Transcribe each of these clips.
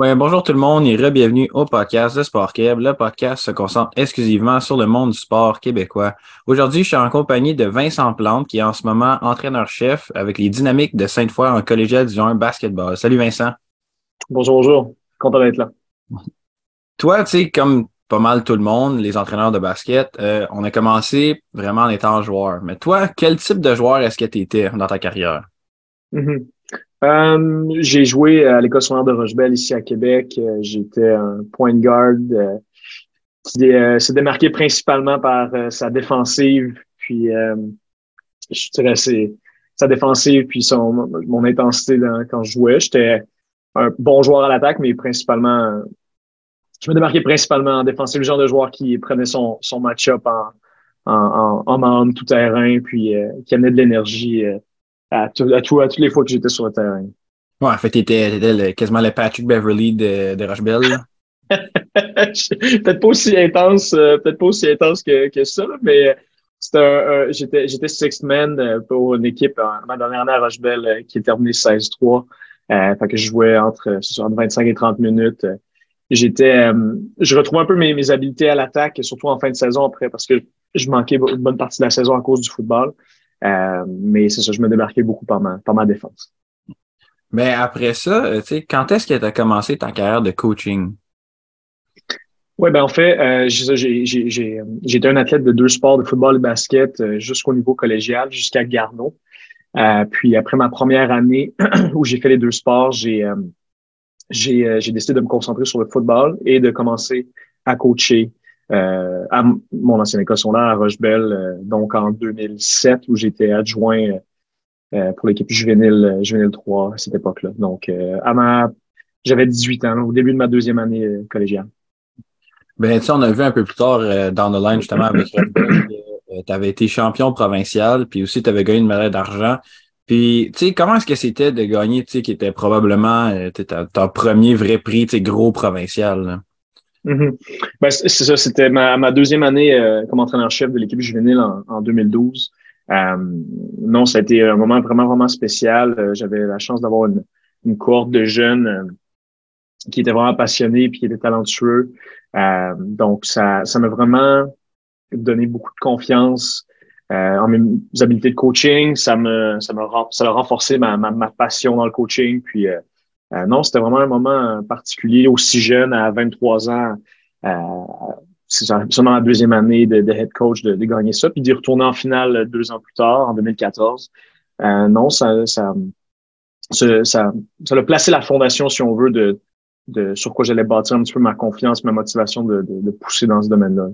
Bonjour tout le monde et re-bienvenue au podcast de Sport Québec. Le podcast se concentre exclusivement sur le monde du sport québécois. Aujourd'hui, je suis en compagnie de Vincent Plante, qui est en ce moment entraîneur-chef avec les dynamiques de Sainte-Foy en collégial du 1 basketball. Salut Vincent. Bonjour, bonjour. Content d'être là. Toi, tu sais, comme pas mal tout le monde, les entraîneurs de basket, euh, on a commencé vraiment en étant joueur. Mais toi, quel type de joueur est-ce que tu étais dans ta carrière? Mm-hmm. Euh, j'ai joué à l'école secondaire de Rochebelle ici à Québec. Euh, j'étais un point de garde euh, qui se démarquait principalement par sa défensive, puis je dirais sa défensive puis son mon intensité quand je jouais. J'étais un bon joueur à l'attaque, mais principalement je me démarquais principalement en défensive, le genre de joueur qui prenait son, son match-up en, en, en, en tout terrain, puis qui amenait de l'énergie à, tout, à, tout, à toutes les fois que j'étais sur le terrain. Ouais, en fait, t'étais quasiment le Patrick Beverly de, de Rochebelle. peut-être pas aussi intense, euh, peut-être pas aussi intense que, que ça, mais c'était un, j'étais j'étais sixth man euh, pour une équipe en, ma dernière année à Rochebelle euh, qui est terminée 16-3. Euh, fait que je jouais entre, entre 25 et 30 minutes. J'étais, je retrouvais un peu mes, mes habiletés à l'attaque, surtout en fin de saison après, parce que je manquais une bonne partie de la saison à cause du football. Euh, mais c'est ça, je me démarquais beaucoup par ma, par ma défense. Mais après ça, euh, tu sais, quand est-ce que tu as commencé ta carrière de coaching? Oui, ben en fait, euh, j'ai été un athlète de deux sports, de football et basket, euh, jusqu'au niveau collégial, jusqu'à Garneau. Euh, puis après ma première année où j'ai fait les deux sports, j'ai j'ai décidé de me concentrer sur le football et de commencer à coacher euh, à mon ancienne école secondaire à Rochebelle, euh, donc en 2007, où j'étais adjoint euh, pour l'équipe juvénile, juvénile 3 à cette époque-là. Donc, à ma, j'avais 18 ans, au début de ma deuxième année collégiale. Ben, sais, on a vu un peu plus tard dans le line, justement, avec tu avais été champion provincial, puis aussi tu avais gagné une médaille d'argent. Puis, tu sais, comment est-ce que c'était de gagner, tu sais, qui était probablement ton premier vrai prix, tu gros provincial? Là? Mm-hmm. ben, c'est ça, c'était ma, ma, deuxième année euh, comme entraîneur-chef de l'équipe juvénile en, en 2012. Euh, non, ça a été un moment vraiment, vraiment spécial. Euh, j'avais la chance d'avoir une, une cohorte de jeunes euh, qui étaient vraiment passionnés et qui étaient talentueux. donc, ça ça m'a vraiment donné beaucoup de confiance en mes habiletés de coaching. Ça me ça m'a ça a renforcé ma, ma, ma, passion dans le coaching. Puis euh, non, c'était vraiment un moment particulier, aussi jeune, à 23 ans. Euh, c'est seulement la deuxième année de, head coach de, gagner ça, puis d'y retourner en finale deux ans plus tard, en 2014. Euh, non, ça, ça, ça, ça, ça a placé la fondation, si on veut, de, de sur quoi j'allais bâtir un petit peu ma confiance, ma motivation de, de, de pousser dans ce domaine-là.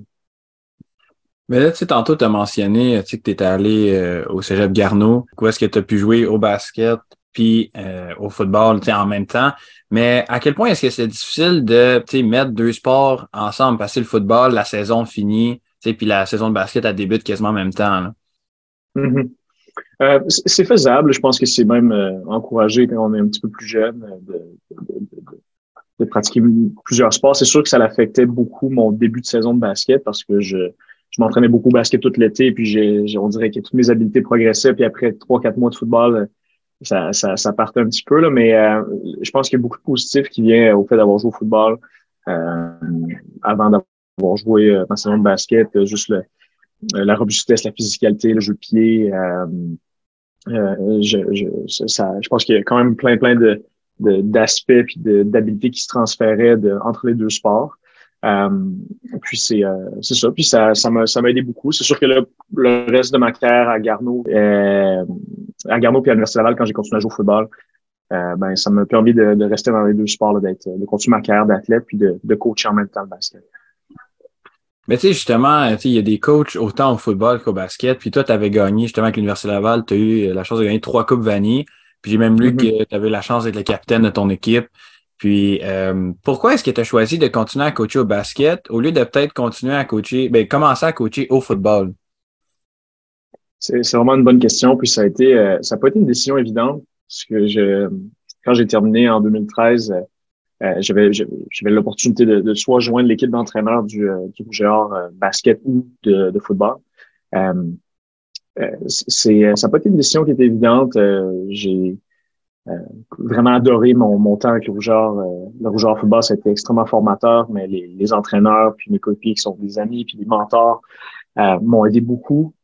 Mais là, tu sais, tantôt, tu as mentionné tu sais, que tu étais allé euh, au Cégep Garneau. Où est-ce que tu as pu jouer au basket, puis euh, au football en même temps. Mais à quel point est-ce que c'est difficile de mettre deux sports ensemble? Parce que le football, la saison finit, puis la saison de basket, elle débute quasiment en même temps. Mm-hmm. euh, c'est faisable. Je pense que c'est même euh, encouragé quand on est un petit peu plus jeune euh, de, de, de, de pratiquer plusieurs sports. C'est sûr que ça l'affectait beaucoup mon début de saison de basket parce que je, je m'entraînais beaucoup au basket tout l'été, puis j'ai, on dirait que toutes mes habiletés progressaient. Puis après trois, quatre mois de football, ça, ça, ça partait un petit peu, là, mais euh, je pense qu'il y a beaucoup de positifs qui vient au fait d'avoir joué au football euh, avant d'avoir joué euh, dans saison de basket, juste le, la robustesse, la physicalité, le jeu de pied. je, je, ça, je pense qu'il y a quand même plein, plein de d'aspects puis d'habiletés qui se transféraient de, entre les deux sports. Euh, puis c'est euh, c'est ça. Puis ça ça m'a ça m'a aidé beaucoup. C'est sûr que le, le, reste de ma carrière à Garneau, euh, à Garneau puis à l'Université Laval quand j'ai continué à jouer au football, euh, ben ça m'a permis de, de, rester dans les deux sports, d'être de continuer ma carrière d'athlète puis de, de coacher en même temps le basket. Mais tu sais, justement, il y a des coachs autant au football qu'au basket. Puis toi, tu avais gagné justement avec l'Université Laval, tu as eu la chance de gagner trois Coupes Vanille. Puis j'ai même lu mm-hmm. que tu avais la chance d'être le capitaine de ton équipe. Puis, euh, pourquoi est-ce que tu as choisi de continuer à coacher au basket au lieu de peut-être continuer à coacher, ben, commencer à coacher au football? C'est vraiment une bonne question. Puis, ça a été, euh, ça n'a pas été une décision évidente parce que quand j'ai terminé en 2013, euh, j'avais l'opportunité de, soit joindre l'équipe d'entraîneurs du, du Rouge basket ou de, football. ça n'a pas été une décision qui était évidente. Vraiment adoré mon, mon temps avec le Rougeur. le Rougeur Football, été extrêmement formateur, mais les, les entraîneurs, puis mes coéquipiers qui sont des amis, puis des mentors, m'ont aidé beaucoup.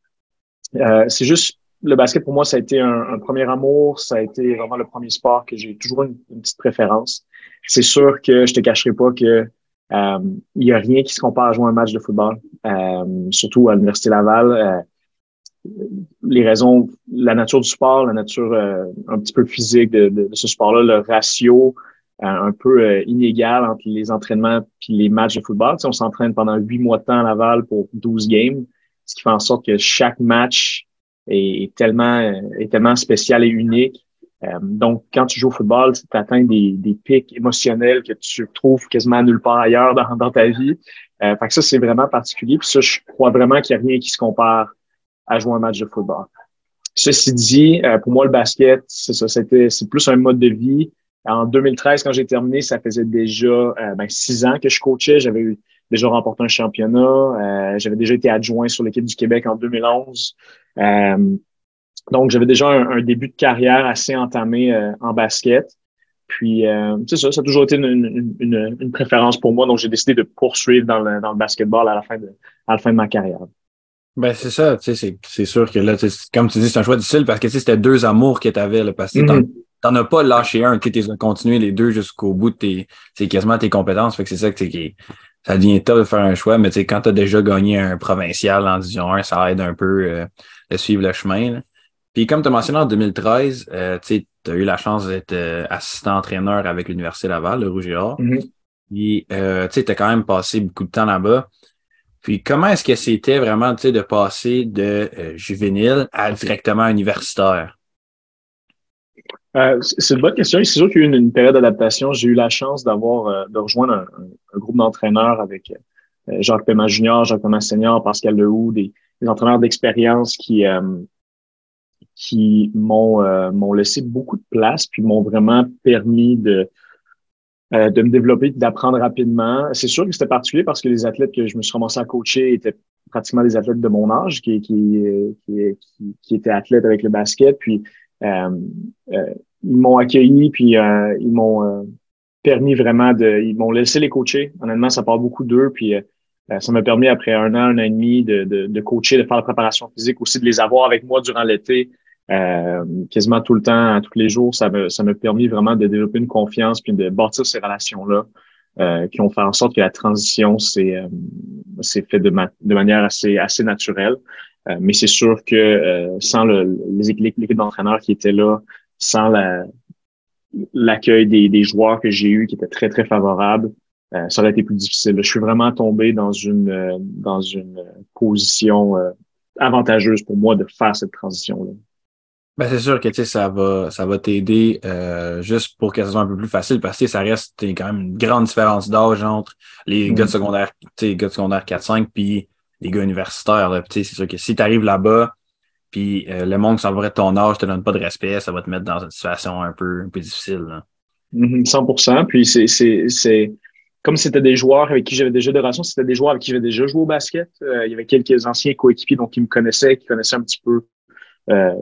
c'est juste le basket pour moi, ça a été un, premier amour, ça a été vraiment le premier sport que j'ai toujours une, une, petite préférence. C'est sûr que je te cacherai pas que euh, il y a rien qui se compare à jouer un match de football, euh, surtout à l'université Laval. Euh, les raisons, la nature du sport, la nature un petit peu physique de, de, ce sport-là, le ratio un peu inégal entre les entraînements puis les matchs de football. Tu sais, on s'entraîne pendant huit mois de temps à Laval pour 12 games, ce qui fait en sorte que chaque match est, tellement, est tellement spécial et unique. Euh, donc, quand tu joues au football, tu atteins des, des pics émotionnels que tu trouves quasiment nulle part ailleurs dans, dans ta vie. Euh, fait que ça, c'est vraiment particulier. Puis ça, je crois vraiment qu'il n'y a rien qui se compare à jouer un match de football. Ceci dit, euh, pour moi, le basket, c'est ça, c'était, c'est plus un mode de vie. En 2013, quand j'ai terminé, ça faisait déjà euh, ben, six ans que je coachais. J'avais déjà remporté un championnat. Euh, j'avais déjà été adjoint sur l'équipe du Québec en 2011. Euh, donc, j'avais déjà un, début de carrière assez entamé euh, en basket. Puis, c'est ça, ça a toujours été une, une, une préférence pour moi. Donc, j'ai décidé de poursuivre dans le, dans le basketball à la fin de, à la fin de ma carrière. Ben, c'est ça, tu sais, c'est sûr que là, comme tu dis, c'est un choix difficile parce que c'était deux amours que tu avais, là, parce que mm-hmm. t'en as pas lâché un, tu as continué les deux jusqu'au bout de tes, c'est quasiment tes compétences. Fait que c'est ça que qui, ça devient top de faire un choix, mais tu sais, quand tu as déjà gagné un provincial en Division 1, ça aide un peu euh, de suivre le chemin. Puis comme tu as mentionné en 2013, euh, tu as eu la chance d'être euh, assistant entraîneur avec l'Université Laval, le Rouge et Or. Mm-hmm. Puis euh, tu as quand même passé beaucoup de temps là-bas. Puis comment est-ce que c'était vraiment de passer de juvénile à directement universitaire? Euh, c'est une bonne question. C'est sûr qu'il y a eu une, période d'adaptation. J'ai eu la chance d'avoir euh, de rejoindre un, groupe d'entraîneurs avec euh, Jacques Paiement Junior, Jacques Paiement Senior, Pascal Lehoux, des, des entraîneurs d'expérience qui qui m'ont m'ont laissé beaucoup de place puis m'ont vraiment permis de de me développer, d'apprendre rapidement. C'est sûr que c'était particulier parce que les athlètes que je me suis commencé à coacher étaient pratiquement des athlètes de mon âge qui, qui, qui, qui, étaient athlètes avec le basket. Puis euh, euh, ils m'ont accueilli, puis euh, ils m'ont permis vraiment de, ils m'ont laissé les coacher. Honnêtement, ça part beaucoup d'eux, puis ça m'a permis après un an, un an et demi de, de, de, coacher, de faire la préparation physique, aussi de les avoir avec moi durant l'été, euh, quasiment tout le temps, tous les jours. Ça m'a ça m'a permis vraiment de développer une confiance puis de bâtir ces relations là. Euh, qui ont fait en sorte que la transition s'est euh, fait de, de manière assez assez naturelle. Euh, mais c'est sûr que euh, sans le, l'équipe d'entraîneurs qui étaient là, sans l'accueil des, des, joueurs que j'ai eu qui était très, très favorable, euh, ça aurait été plus difficile. Je suis vraiment tombé dans une, dans une position avantageuse pour moi de faire cette transition-là. Ben, c'est sûr que ça va, ça va t'aider juste pour que ça soit un peu plus facile parce que ça reste quand même une grande différence d'âge entre les gars de mm. secondaire, gars de secondaire 4-5 puis les gars universitaires. C'est sûr que si tu arrives là-bas, puis euh, le monde qui s'en de ton âge te donne pas de respect, ça va te mettre dans une situation un peu, un peu difficile. Là. 100%. Mm-hmm, puis c'est comme c'était des joueurs avec qui j'avais déjà des relations, c'était des joueurs avec qui j'avais déjà joué au basket. Euh, il y avait quelques anciens coéquipiers donc qui me connaissaient, qui connaissaient un petit peu euh,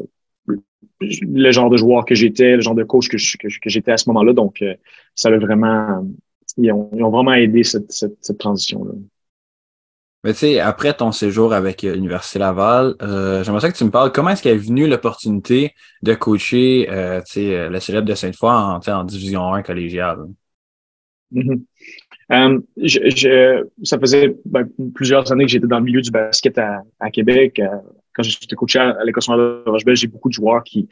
le genre de joueur que j'étais, le genre de coach que, que, j'étais à ce moment-là. Donc, ça a vraiment, ils ont, ils ont vraiment aidé cette, cette, cette transition-là. Mais tu sais, après ton séjour avec euh, l'Université Laval, euh, j'aimerais ça que tu me parles comment est-ce qu'est venue l'opportunité de coacher euh, euh, le célèbre de Sainte-Foy en, en Division 1 collégiale? Mm-hmm. Um, je, je, ça faisait ben, plusieurs années que j'étais dans le milieu du basket à, à Québec. Quand j'étais coaché à, l'école de Rochebelle, j'ai beaucoup de joueurs qui,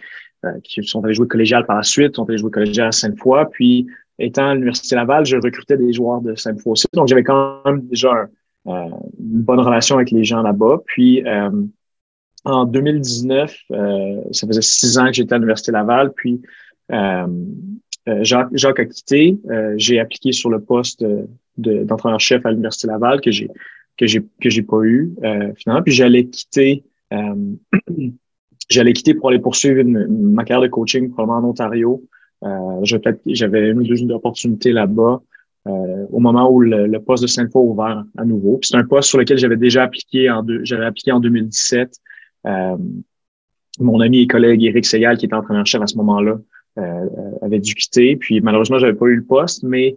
qui sont allés jouer collégial par la suite, sont allés jouer collégial à Sainte-Foy. Puis, étant à l'Université Laval, je recrutais des joueurs de Sainte-Foy aussi. Donc, j'avais quand même déjà euh, une bonne relation avec les gens là-bas. Puis euh, en 2019, euh, ça faisait six ans que j'étais à l'Université Laval, puis Jacques, Jacques, a quitté. j'ai appliqué sur le poste d'entraîneur-chef à l'Université Laval que j'ai que j'ai que j'ai pas eu finalement. Puis j'allais quitter j'allais quitter pour aller poursuivre ma carrière de coaching probablement en Ontario. j'avais une ou deux opportunités là-bas. Euh, au moment où le, poste de Sainte-Foy ouvert à nouveau. C'est un poste sur lequel j'avais déjà appliqué en j'avais appliqué en 2017. Euh, mon ami et collègue Éric Segal, qui était entraîneur-chef à ce moment-là, avait dû quitter. Puis malheureusement, j'avais pas eu le poste, mais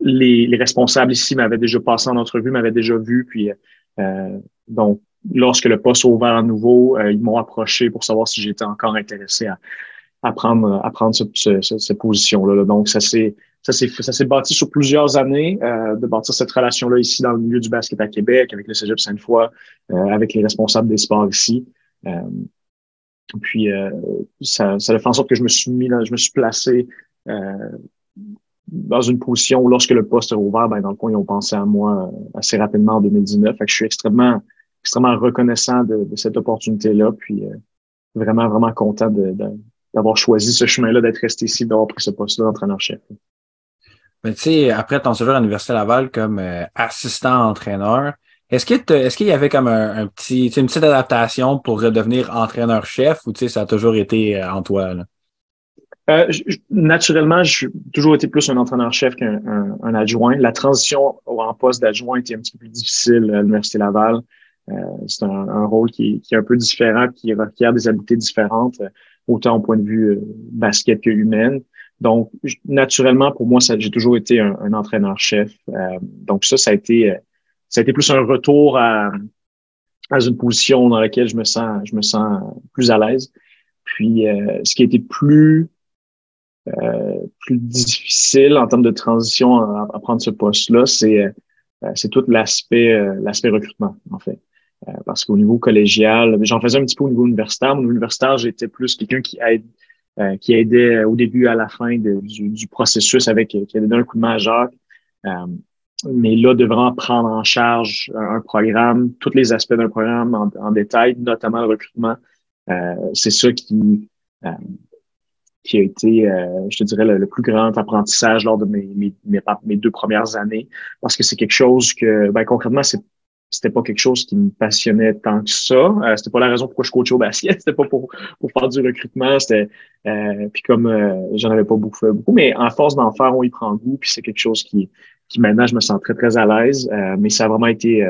les, les, responsables ici m'avaient déjà passé en entrevue, m'avaient déjà vu. Puis donc, lorsque le poste a ouvert à nouveau, ils m'ont approché pour savoir si j'étais encore intéressé à, à prendre, à prendre ce, ce, cette position-là. Donc, ça s'est ça s'est bâti sur plusieurs années euh, de bâtir cette relation-là ici dans le milieu du basket à Québec, avec le Cégep Sainte-Foy, euh, avec les responsables des sports ici. Euh, puis euh, ça, ça a fait en sorte que je me suis mis, je me suis placé dans une position où lorsque le poste est ouvert, ben dans le fond, ils ont pensé à moi assez rapidement en 2019. Fait que je suis extrêmement, extrêmement reconnaissant de, de cette opportunité-là. Puis vraiment, vraiment content d'avoir choisi ce chemin-là, d'être resté ici, d'avoir pris ce poste-là d'entraîneur-chef. Mais tu sais, après ton séjour à l'Université Laval comme euh, assistant entraîneur, est-ce que est-ce qu'il y avait comme un, petit, une petite adaptation pour redevenir entraîneur-chef ou tu sais, ça a toujours été euh, en toi? Là? Euh, naturellement, j'ai toujours été plus un entraîneur-chef qu'un un, adjoint. La transition en poste d'adjoint était un petit peu plus difficile à l'Université Laval. Euh, c'est un, un, rôle qui, qui, est un peu différent, qui requiert des habiletés différentes, autant au point de vue basket que humaine. Donc, naturellement, pour moi, j'ai toujours été un, entraîneur-chef. Euh, donc, ça, ça a été, euh, ça a été plus un retour à, à une position dans laquelle je me sens, je me sens plus à l'aise. Puis, euh, ce qui a été plus, plus difficile en termes de transition à, prendre ce poste-là, c'est, c'est tout l'aspect, l'aspect recrutement, en fait. Parce qu'au niveau collégial, j'en faisais un petit peu au niveau universitaire. Au niveau universitaire, j'étais plus quelqu'un qui aide euh, qui aidait au début à la fin du, du, processus avec qui avait donné un coup de main. Euh, mais là, devant prendre en charge un, programme, tous les aspects d'un programme en, détail, notamment le recrutement, euh, c'est ça qui, qui a été, je te dirais, le, plus grand apprentissage lors de mes, mes, mes, deux premières années, parce que c'est quelque chose que, ben, concrètement, c'est c'était pas quelque chose qui me passionnait tant que ça. Euh, c'était pas la raison pourquoi je coachais au basket. C'était pas pour, pour faire du recrutement. C'était euh, puis comme euh, j'en avais pas beaucoup beaucoup, mais en force d'en faire, on y prend goût. Puis c'est quelque chose qui, qui maintenant je me sens très très à l'aise. Euh, mais ça a vraiment été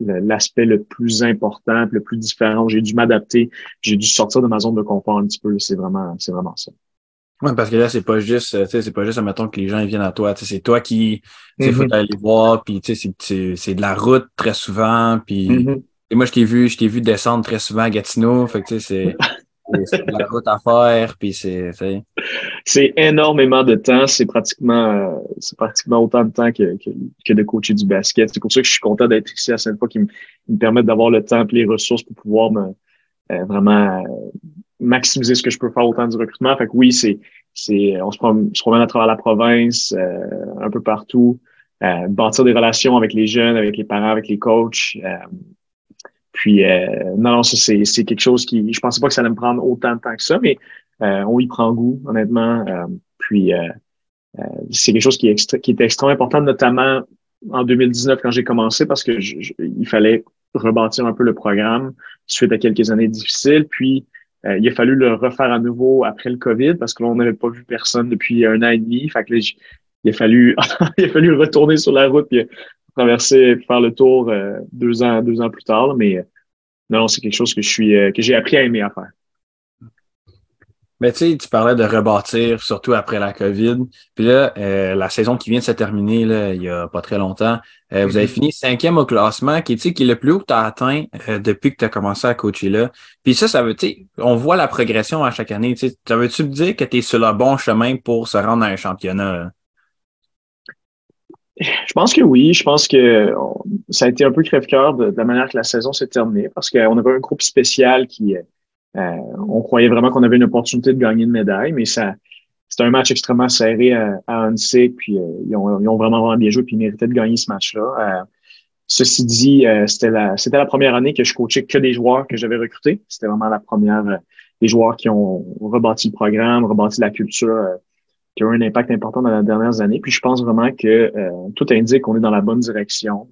l'aspect le plus important, le plus différent. J'ai dû m'adapter. J'ai dû sortir de ma zone de confort un petit peu. C'est vraiment c'est vraiment ça. Oui, parce que là, c'est pas juste, tu sais, c'est pas juste, admettons, que les gens viennent à toi. Tu sais, c'est toi qui, tu sais, faut mm-hmm. aller voir, puis tu sais, c'est de la route très souvent, puis et moi, je t'ai vu, je t'ai vu descendre très souvent à Gatineau, fait que tu sais, c'est de la route à faire, puis c'est, c'est énormément de temps, c'est pratiquement, euh, c'est pratiquement autant de temps que, que, que, de coacher du basket. C'est pour ça que je suis content d'être ici à fois qui me, me permettent d'avoir le temps et les ressources pour pouvoir me, euh, vraiment maximiser ce que je peux faire au temps du recrutement. Fait que oui, c'est, c'est, on se promène, à travers la province, euh, un peu partout, euh, bâtir des relations avec les jeunes, avec les parents, avec les coachs. Euh, puis, euh, non, ça, c'est, c'est quelque chose qui, je pensais pas que ça allait me prendre autant de temps que ça, mais on y prend goût, honnêtement. puis, c'est quelque chose qui, est qui était extrêmement important, notamment en 2019 quand j'ai commencé, parce que il fallait rebâtir un peu le programme suite à quelques années difficiles. Puis, euh, il a fallu le refaire à nouveau après le COVID parce que là, on n'avait pas vu personne depuis un an et demi. Fait que il a fallu, il a fallu retourner sur la route puis traverser, faire le tour euh, deux ans, deux ans plus tard. Mais euh, non, c'est quelque chose que je suis, que j'ai appris à aimer à faire. Mais tu sais, tu parlais de rebâtir, surtout après la COVID. Puis là, euh, la saison qui vient de se terminer, là, il y a pas très longtemps, euh, vous avez mm-hmm. fini cinquième au classement, qui, qui est le plus haut que tu as atteint euh, depuis que tu as commencé à coacher là. Puis ça, ça veut, tu sais, on voit la progression à chaque année. Tu sais, ça veut-tu me dire que tu es sur le bon chemin pour se rendre à un championnat? Je pense que oui. Je pense que ça a été un peu crève-cœur de, de, la manière que la saison s'est terminée parce qu'on avait un groupe spécial qui euh, on croyait vraiment qu'on avait une opportunité de gagner une médaille, mais ça, c'était un match extrêmement serré à, à puis euh, ils, ont, ils, ont, vraiment, bien joué, puis ils méritaient de gagner ce match-là. Euh, ceci dit, c'était la, la première année que je coachais que des joueurs que j'avais recrutés. C'était vraiment la première des joueurs qui ont rebâti le programme, rebâti la culture, qui ont eu un impact important dans les dernières années. Puis je pense vraiment que tout indique qu'on est dans la bonne direction.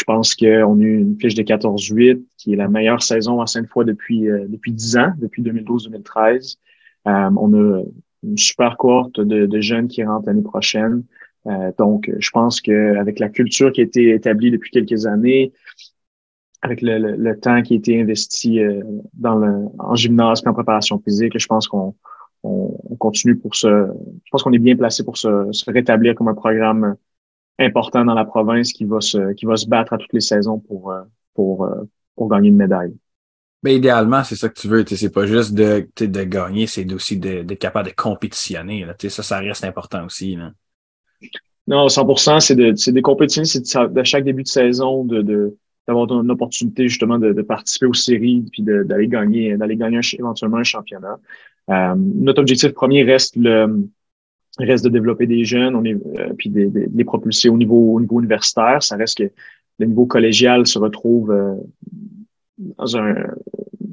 Je pense qu'on a eu une fiche de 14-8, qui est la meilleure saison à Sainte-Foy depuis euh, depuis 10 ans, depuis 2012-2013. Euh, on a une super cohorte de, de jeunes qui rentrent l'année prochaine. Euh, donc, je pense qu'avec la culture qui a été établie depuis quelques années, avec le, temps qui a été investi euh, dans le, en gymnase et en préparation physique, je pense qu'on on, continue pour se. Je pense qu'on est bien placé pour se, se, rétablir comme un programme important dans la province qui va se qui va se battre à toutes les saisons pour pour pour gagner une médaille. Mais idéalement, c'est ça que tu veux. C'est pas juste de, de gagner, c'est aussi d'être capable de compétitionner. Là. Ça, ça reste important aussi. Là. Non, 100% c'est de, de compétitionner, c'est de, chaque début de saison de, d'avoir une opportunité justement de, de participer aux séries puis d'aller gagner, d'aller gagner éventuellement un championnat. Euh, notre objectif premier reste le reste de développer des jeunes, on est euh, puis de, les propulser au niveau au niveau universitaire. Ça reste que le niveau collégial se retrouve euh, dans un,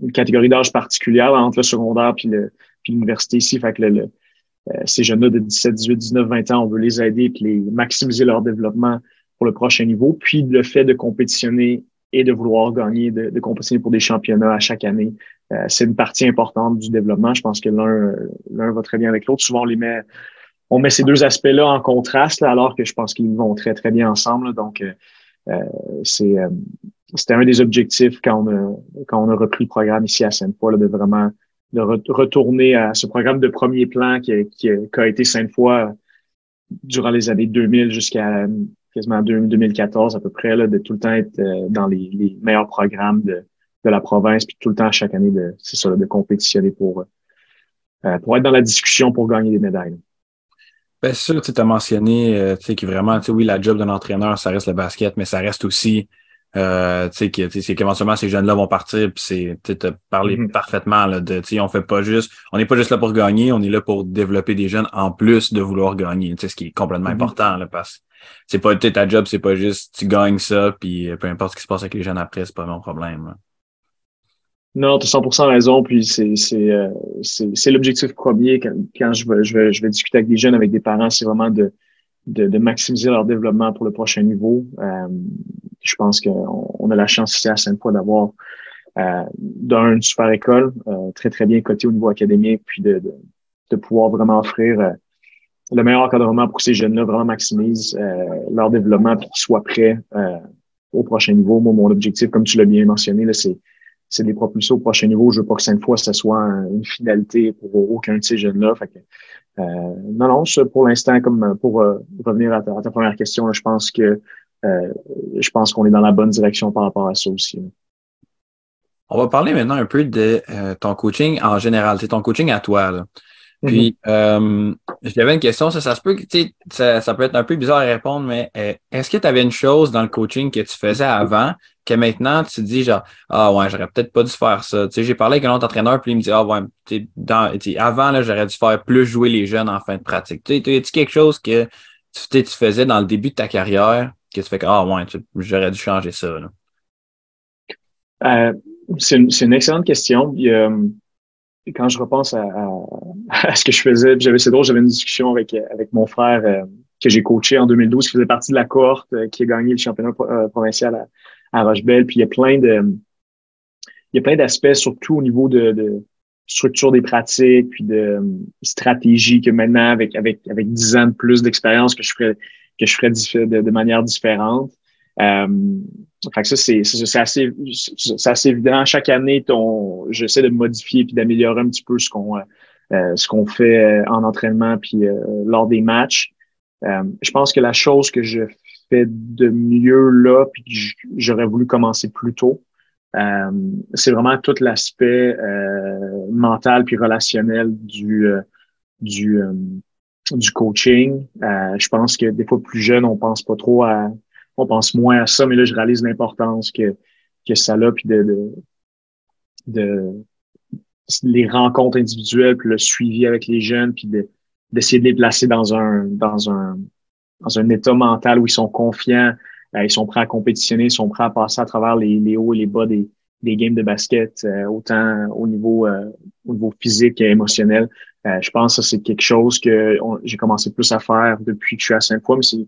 une catégorie d'âge particulière entre le secondaire puis le puis l'université ici. Fait que le, euh, ces jeunes-là de 17, 18, 19, 20 ans, on veut les aider et les maximiser leur développement pour le prochain niveau. Puis le fait de compétitionner et de vouloir gagner, de, de compétitionner pour des championnats à chaque année, euh, c'est une partie importante du développement. Je pense que l'un l'un va très bien avec l'autre. Souvent, on les met on met ces deux aspects-là en contraste, alors que je pense qu'ils vont très, très bien ensemble. Donc, euh, c'est c'était un des objectifs quand on a, repris le programme ici à Sainte-Foy, de vraiment de retourner à ce programme de premier plan qui a, été Sainte-Foy durant les années 2000 jusqu'à quasiment 2014 à peu près, là, de tout le temps être euh, dans les, meilleurs programmes de, de, la province, puis tout le temps chaque année de, c'est ça, de compétitionner pour, euh, pour être dans la discussion pour gagner des médailles. Bien sûr, tu as mentionné euh, tu sais, que vraiment, tu sais, oui, la job d'un entraîneur, ça reste le basket, mais ça reste aussi euh, tu sais, c'est qu'éventuellement ces jeunes-là vont partir, puis c'est, tu as parlé mm-hmm. parfaitement là, de, tu sais, on fait pas juste, on n'est pas juste là pour gagner, on est là pour développer des jeunes en plus de vouloir gagner, tu sais, ce qui est complètement mm-hmm. important là, parce que c'est pas ta job, c'est pas juste tu gagnes ça, puis peu importe ce qui se passe avec les jeunes après, c'est pas mon problème. Non, tu as 100% raison. Puis c'est c'est euh, c'est l'objectif premier quand, quand je vais je vais je vais discuter avec des jeunes, avec des parents, c'est vraiment de de, de, maximiser leur développement pour le prochain niveau. Euh, je pense qu'on on a la chance ici à Sainte-Foy d'avoir euh, d'un une super école, euh, très très bien cotée au niveau académique, puis de, de, de pouvoir vraiment offrir euh, le meilleur encadrement pour que ces jeunes-là vraiment maximisent leur développement et qu'ils soient prêts au prochain niveau. Moi, mon objectif, comme tu l'as bien mentionné, c'est c'est de les propulser au prochain niveau. Je veux pas que Sainte-Foy, ce soit une finalité pour aucun de ces jeunes-là. Fait que, euh, non, non, pour l'instant, comme pour euh, revenir à ta, première question, je pense que euh, je pense qu'on est dans la bonne direction par rapport à ça aussi. On va parler maintenant un peu de ton coaching en général. C'est ton coaching à toi. Là. Mm-hmm. Puis, euh, j'avais une question, ça, ça se peut que, ça, ça peut être un peu bizarre à répondre, mais est-ce que tu avais une chose dans le coaching que tu faisais avant que maintenant tu dis genre ah ouais j'aurais peut-être pas dû faire ça. Tu sais j'ai parlé avec un autre entraîneur puis il me dit ah ouais dans, avant là j'aurais dû faire plus jouer les jeunes en fin de pratique. Tu tu quelque chose que tu, faisais dans le début de ta carrière que tu fais que ah ouais j'aurais dû changer ça. Euh, c'est une, une, excellente question. Quand je repense à, à, ce que je faisais j'avais c'est drôle j'avais une discussion avec avec mon frère euh, que j'ai coaché en 2012 qui faisait partie de la cohorte euh, qui a gagné le championnat provincial à, Puis il y a plein de, il y a plein d'aspects, surtout au niveau de, de, structure des pratiques, puis de stratégie que maintenant, avec, avec, avec 10 ans de plus d'expérience, que je ferais, que je ferais de, de manière différente. Euh, fait que ça, c'est, c'est, assez, c'est assez évident. Chaque année, ton, j'essaie de modifier puis d'améliorer un petit peu ce qu'on, euh, ce qu'on fait en entraînement puis euh, lors des matchs. Euh, je pense que la chose que je fait de mieux là, puis j'aurais voulu commencer plus tôt. Euh, c'est vraiment tout l'aspect euh, mental puis relationnel du euh, du du coaching. je pense que des fois plus jeune, on pense pas trop à, on pense moins à ça, mais là je réalise l'importance que que ça a puis de, de, de les rencontres individuelles puis le suivi avec les jeunes puis d'essayer de les placer dans un dans un dans un état mental où ils sont confiants, euh, ils sont prêts à compétitionner, ils sont prêts à passer à travers les, les hauts et les bas des, des games de basket, euh, autant au niveau, euh, au niveau physique et émotionnel. je pense que c'est quelque chose que j'ai commencé plus à faire depuis que je suis à Sainte-Foy, mais c'est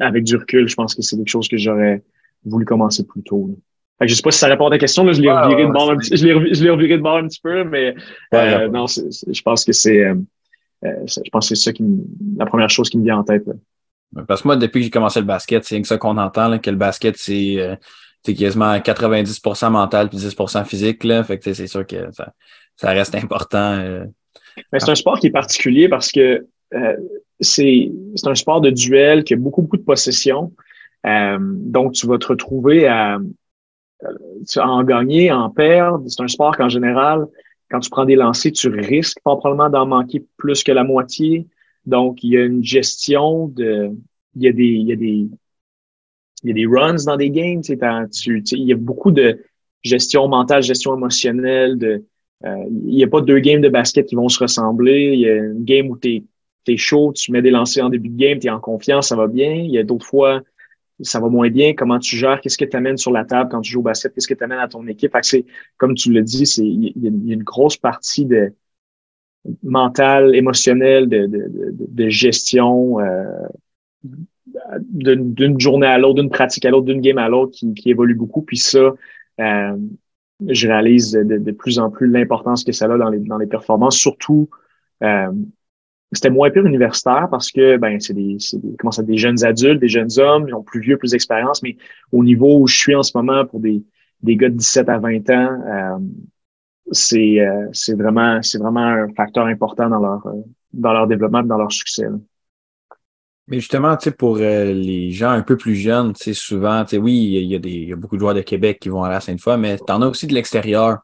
avec du recul, je pense que c'est quelque chose que j'aurais voulu commencer plus tôt. Fait je sais pas si ça répond à ta question, là, je l'ai reviré de bord un petit, je l'ai, reviré de bord un petit peu, mais non, je pense que c'est, je pense que c'est ça qui, la première chose qui me vient en tête. Là. Parce que moi, depuis que j'ai commencé le basket, c'est ça qu'on entend, là, que le basket, c'est euh, quasiment 90% mental puis 10% physique. Là. Fait que c'est sûr que ça, ça reste important. Euh. C'est un sport qui est particulier parce que euh, c'est un sport de duel qui a beaucoup, beaucoup de possession. Euh, donc, tu vas te retrouver à, à en gagner, à en perdre. C'est un sport qu'en général, quand tu prends des lancers, tu risques probablement d'en manquer plus que la moitié. Donc, il y a une gestion de, il y a des, il y a des, il y a des runs dans des games. Tu, tu, il y a beaucoup de gestion mentale, gestion émotionnelle. De, euh, il n'y a pas deux games de basket qui vont se ressembler. Il y a une game où tu es, chaud, tu mets des lancers en début de game, tu es en confiance, ça va bien. Il y a d'autres fois, ça va moins bien. Comment tu gères? Qu'est-ce que tu amènes sur la table quand tu joues au basket? Qu'est-ce que tu amènes à ton équipe? c'est, comme tu le dis, il y, a, une grosse partie de mentale, émotionnelle, de, de, de, de gestion. Euh, d'une journée à l'autre, d'une pratique à l'autre, d'une game à l'autre qui, qui, évolue beaucoup. Puis ça, euh, je réalise de, de, plus en plus l'importance que ça a dans les, dans les performances, surtout euh, c'était moins pire universitaire parce que ben c'est des, des ça des jeunes adultes, des jeunes hommes, ils ont plus vieux, plus d'expérience, mais au niveau où je suis en ce moment pour des, des gars de 17 à 20 ans, euh, c'est euh, c'est vraiment c'est vraiment un facteur important dans leur dans leur développement, dans leur succès. Mais justement, tu sais, pour euh, les gens un peu plus jeunes, tu sais, souvent, tu sais, oui, il y, a des, il y a beaucoup de joueurs de Québec qui vont à la Sainte-Foy, mais tu en as aussi de l'extérieur.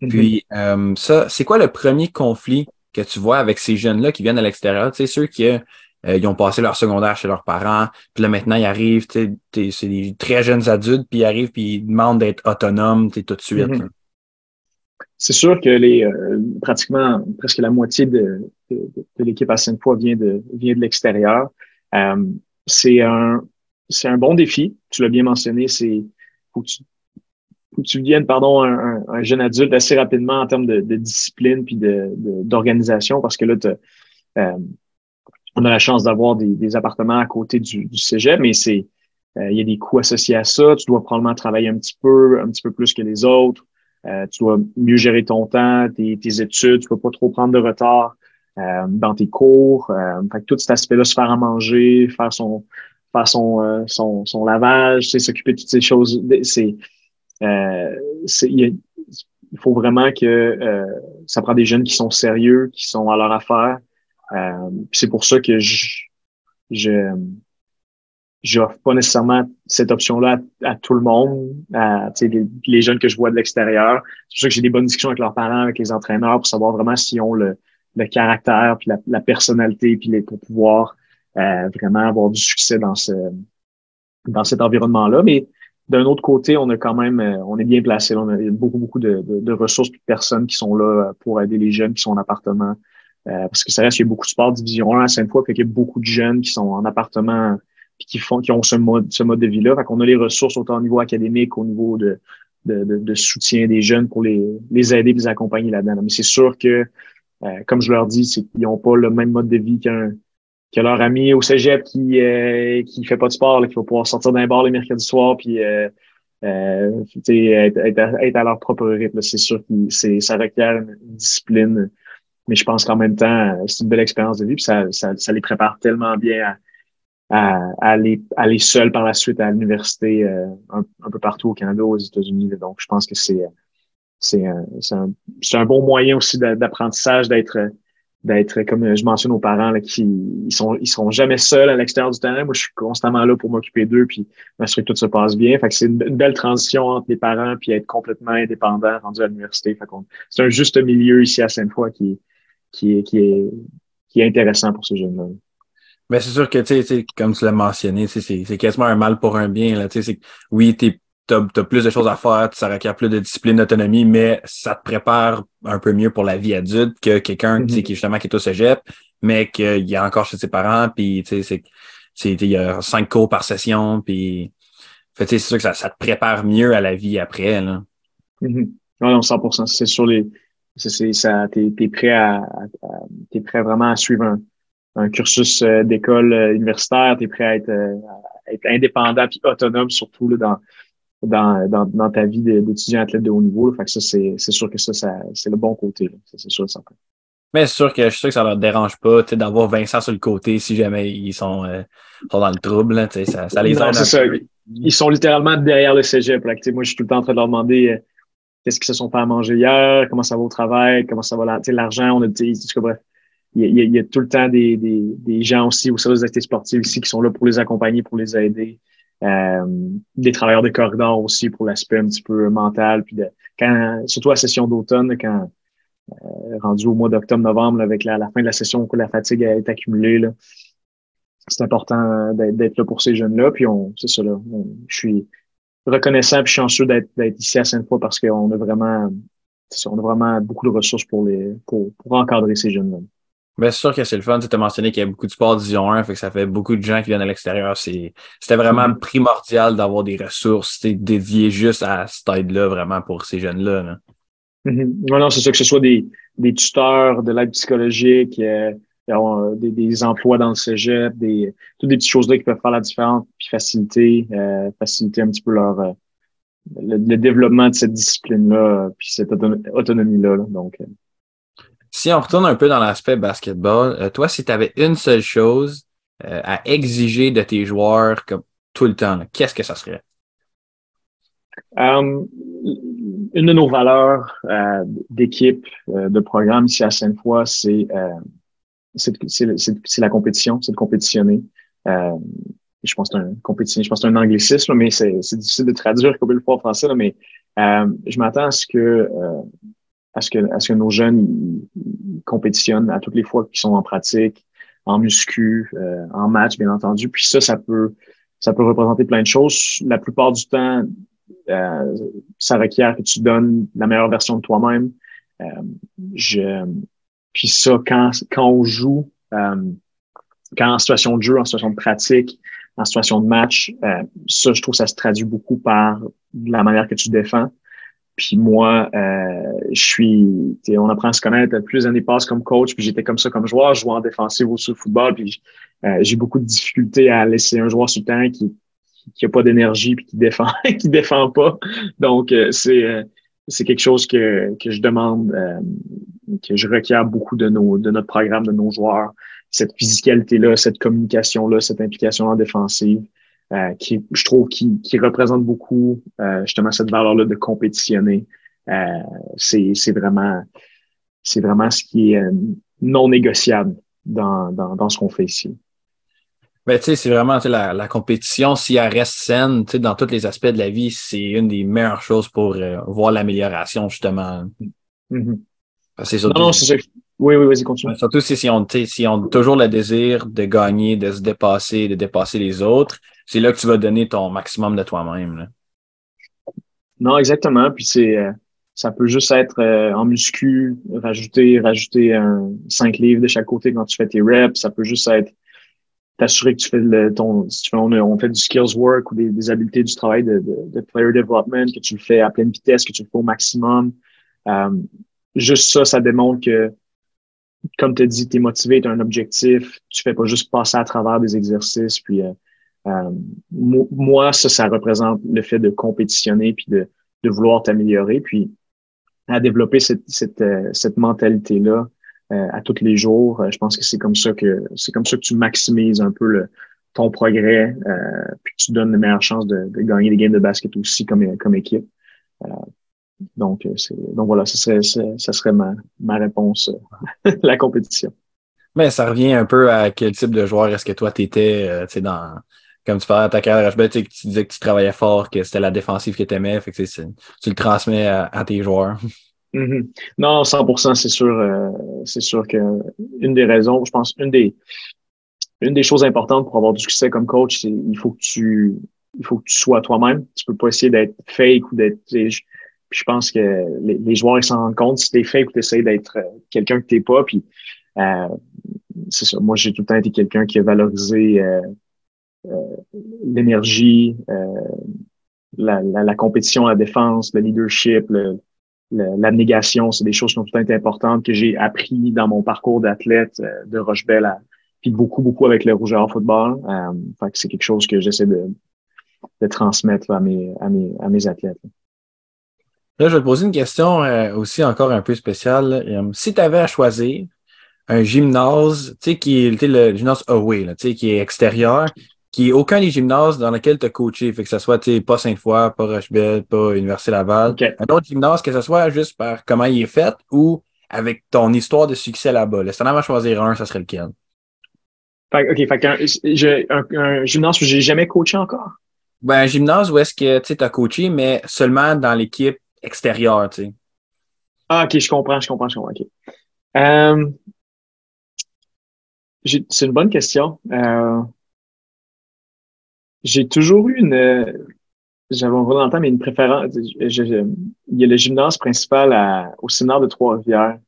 Mm-hmm. Puis, euh, ça, c'est quoi le premier conflit que tu vois avec ces jeunes-là qui viennent à l'extérieur? Tu sais, ceux qui euh, ils ont passé leur secondaire chez leurs parents, puis là, maintenant, ils arrivent, tu sais, c'est des très jeunes adultes, puis ils arrivent, puis ils demandent d'être autonomes, tu sais, tout de suite. Mm-hmm. C'est sûr que les pratiquement presque la moitié de, l'équipe à Sainte-Foy vient de, vient de l'extérieur. Euh, c'est un c'est un bon défi. Tu l'as bien mentionné. C'est faut que tu faut que tu viennes pardon un, un, jeune adulte assez rapidement en termes de, discipline puis de d'organisation parce que là euh, on a la chance d'avoir des, des, appartements à côté du, du cégep, mais c'est euh, il y a des coûts associés à ça. Tu dois probablement travailler un petit peu, un petit peu plus que les autres. Euh, tu dois mieux gérer ton temps, tes, tes études. Tu peux pas trop prendre de retard. Euh, dans tes cours. Euh, fait tout cet aspect-là, se faire à manger, faire son faire son, euh, son, son lavage, s'occuper de toutes ces choses. C'est euh, il, faut vraiment que ça prend des jeunes qui sont sérieux, qui sont à leur affaire. c'est pour ça que je je j'offre pas nécessairement cette option-là à, tout le monde, à les, jeunes que je vois de l'extérieur. C'est pour ça que j'ai des bonnes discussions avec leurs parents, avec les entraîneurs, pour savoir vraiment s'ils ont le, le caractère, puis la, personnalité, puis les, pour pouvoir euh, vraiment avoir du succès dans ce dans cet environnement-là. Mais d'un autre côté, on a quand même, euh, on est bien placé. On a beaucoup, beaucoup de, de, ressources de personnes qui sont là pour aider les jeunes qui sont en appartement. Euh, parce que ça reste qu'il y a beaucoup de sports division 1 à Sainte-Foy, puis qu'il y a beaucoup de jeunes qui sont en appartement puis qui font, qui ont ce mode, ce mode de vie-là. Fait qu'on a les ressources autant au niveau académique, au niveau de, de, de, soutien des jeunes pour les, les aider, les accompagner là-dedans. Mais c'est sûr que euh, comme je leur dis, c'est qu'ils n'ont pas le même mode de vie qu'un que leur ami au cégep qui euh, qui fait pas de sport, qui va pouvoir sortir d'un bar le mercredi soir puis euh, euh être, être, à leur propre rythme. C'est sûr que ça requiert une, discipline, mais je pense qu'en même temps, c'est une belle expérience de vie puis ça, ça, ça les prépare tellement bien à, à, aller, seuls par la suite à l'université euh, un, peu partout au Canada, aux États-Unis. Donc, je pense que c'est c'est un, un, un, bon moyen aussi d'apprentissage, d'être d'être comme je mentionne aux parents là, qui ils sont ils seront jamais seuls à l'extérieur du terrain. Moi, je suis constamment là pour m'occuper d'eux puis m'assurer que tout se passe bien. Fait c'est une, belle transition entre les parents puis être complètement indépendant rendu à l'université. Fait c'est un juste milieu ici à Sainte-Foy qui qui est qui est qui est intéressant pour ces jeunes-là. Mais c'est sûr que tu sais, comme tu l'as mentionné, c'est quasiment un mal pour un bien. Là, c'est oui, t'es tu as, plus de choses à faire, ça requiert plus de discipline, d'autonomie, mais ça te prépare un peu mieux pour la vie adulte que quelqu'un mm qui justement qui est au cégep, mais qu'il est encore chez ses parents, puis c'est il y a cinq cours par session, puis c'est sûr que ça, ça, te prépare mieux à la vie après. Là. Mm Non, 100%. C'est sur les. C'est ça. T'es es prêt à, t'es prêt vraiment à suivre un, un cursus euh, d'école euh, universitaire. T'es prêt à être, euh, à être indépendant puis autonome surtout là, dans dans, dans, dans ta vie d'étudiant athlète de haut niveau. Fait que ça, c'est, c'est sûr que ça, ça c'est le bon côté. C'est sûr ça. Mais c'est sûr que je suis sûr que ça leur dérange pas d'avoir Vincent sur le côté si jamais ils sont, euh, sont dans le trouble. ça, ça les ça. ils sont littéralement derrière le cégep. Là, moi, je suis tout le temps en train de leur demander euh, qu'est-ce qu'ils se sont fait à manger hier, comment ça va au travail, comment ça va l'argent. On a dit, bref. Il y, a, tout le temps des, des, gens aussi au service d'activité sportive ici qui sont là pour les accompagner, pour les aider. Euh, des travailleurs de corridor aussi pour l'aspect un petit peu mental. Puis de, surtout la session d'automne, quand euh, rendu au mois d'octobre-novembre, avec la, fin de la session où la fatigue est accumulée, là, c'est important d'être là pour ces jeunes-là. Puis on, c'est ça là, je suis reconnaissant et chanceux d'être ici à Sainte-Foy parce qu'on a vraiment, on a vraiment beaucoup de ressources pour les pour, pour encadrer ces jeunes-là. Bien, c'est sûr que c'est le fun. Tu as mentionné qu'il y a beaucoup de sports Division 1, fait que ça fait beaucoup de gens qui viennent à l'extérieur. C'était vraiment mm-hmm. primordial d'avoir des ressources dédiées juste à cette aide-là, vraiment, pour ces jeunes-là. Là. Mm-hmm. Non, non, c'est ça, que ce soit des, des tuteurs, de l'aide psychologique, euh, euh, des, des, emplois dans le cégep, des, toutes des petites choses-là qui peuvent faire la différence, puis faciliter, euh, faciliter un petit peu leur euh, le, développement de cette discipline-là, puis cette autonomie-là. Donc, on retourne un peu dans l'aspect basketball, euh, toi, si tu avais une seule chose euh, à exiger de tes joueurs comme tout le temps, qu'est-ce que ça serait? Um, une de nos valeurs euh, d'équipe, de programme ici à Sainte-Foy, c'est la compétition, c'est de compétitionner. je pense que c'est un compétition, je pense c'est un anglicisme, mais c'est difficile de traduire comme le fois en français. mais je m'attends à ce que à ce que, ce que nos jeunes compétitionnent à toutes les fois qu'ils sont en pratique, en muscu, euh, en match, bien entendu. Puis ça, ça peut, ça peut représenter plein de choses. La plupart du temps, euh, ça requiert que tu donnes la meilleure version de toi-même. Euh, je, puis ça, quand, quand on joue, quand en situation de jeu, en situation de pratique, en situation de match, ça, je trouve ça se traduit beaucoup par la manière que tu défends. Puis moi, euh, je suis, on apprend à se connaître. Plus années passent comme coach, puis j'étais comme ça comme joueur, je jouais en défensif au football, puis euh, j'ai beaucoup de difficultés à laisser un joueur sur le terrain qui qui a pas d'énergie puis qui défend qui défend pas. Donc euh, c'est c'est quelque chose que que je demande, que je requiers beaucoup de nos de notre programme de nos joueurs, cette physicalité là, cette communication là, cette implication en défensive. Euh, qui, je trouve, qui, qui représente beaucoup euh, justement cette valeur-là de compétitionner. Euh, c'est, c'est vraiment, c'est vraiment ce qui est non négociable dans, dans, dans ce qu'on fait ici. Ben, tu sais, c'est vraiment la, la compétition, si elle reste saine, tu sais, dans tous les aspects de la vie, c'est une des meilleures choses pour voir l'amélioration, justement. Mm-hmm. C'est surtout... Non, non, c'est oui, oui, vas-y, continue. Surtout si, si, on, si on a toujours le désir de gagner, de se dépasser, de dépasser les autres, c'est là que tu vas donner ton maximum de toi-même. Non, exactement. Puis c'est euh, ça peut juste être euh, en muscu, rajouter, rajouter un 5 livres de chaque côté quand tu fais tes reps. Ça peut juste être t'assurer que tu fais le, ton, si tu fais, on, fait du skills work ou des, des habiletés du travail de, de, player development, que tu le fais à pleine vitesse, que tu le fais au maximum. Euh, juste ça, ça démontre que comme tu as dit, tu es motivé, tu as un objectif, tu fais pas juste passer à travers des exercices. Puis euh, euh moi, ça, ça représente le fait de compétitionner puis de, de vouloir t'améliorer, puis à développer cette, cette, euh, cette mentalité-là euh, à tous les jours. je pense que c'est comme ça que c'est comme ça que tu maximises un peu le, ton progrès, puis tu donnes les meilleures chances de, de, gagner des games de basket aussi comme, comme équipe. Donc, euh, donc voilà, ce serait, ça serait ma, ma réponse, euh, la compétition. Mais ça revient un peu à quel type de joueur est-ce que toi, tu étais euh, dans, comme tu parlais à ta carrière tu disais que tu travaillais fort, que c'était la défensive que tu aimais, fait que tu le transmets à, tes joueurs. Mm-hmm. Non, 100%, c'est sûr. c'est sûr que une des raisons, je pense, une des une des choses importantes pour avoir du succès comme coach, c'est il faut que tu il faut que tu sois toi-même. Tu peux pas essayer d'être fake ou d'être puis je pense que les, joueurs ils s'en rendent compte si t'es fake ou t'essayes d'être euh, quelqu'un que t'es pas. Puis euh, c'est ça. Moi, j'ai tout le temps été quelqu'un qui a valorisé euh, l'énergie, la, la, compétition, la défense, le leadership, le, l'abnégation. C'est des choses qui ont tout le temps importantes que j'ai appris dans mon parcours d'athlète de Rochebelle, puis beaucoup, beaucoup avec le rougeur football. fait que c'est quelque chose que j'essaie de, de transmettre à mes, à mes, à mes athlètes. Je vais te poser une question euh, aussi encore un peu spéciale. Euh, si tu avais à choisir un gymnase, tu sais, qui est le gymnase away, là, tu sais, qui est extérieur, qui est aucun des gymnases dans lesquels tu as coaché. Fait que ce soit pas Sainte-Foy, pas Rochebelle, pas Université Laval. Un autre gymnase, que ce soit juste par comment il est fait ou avec ton histoire de succès là-bas. Là, si t'en avais à choisir un, ça serait lequel? Fait, OK, fait un, un, gymnase où j'ai jamais coaché encore? Ben, un gymnase où est-ce que tu as coaché, mais seulement dans l'équipe extérieure, tu sais. Ah, OK, je comprends, je comprends, je comprends. OK. Euh, c'est une bonne question. Euh, j'ai toujours eu une, j'avais un dans mais une préférence. il y a le gymnase principal au séminaire de Trois-Rivières.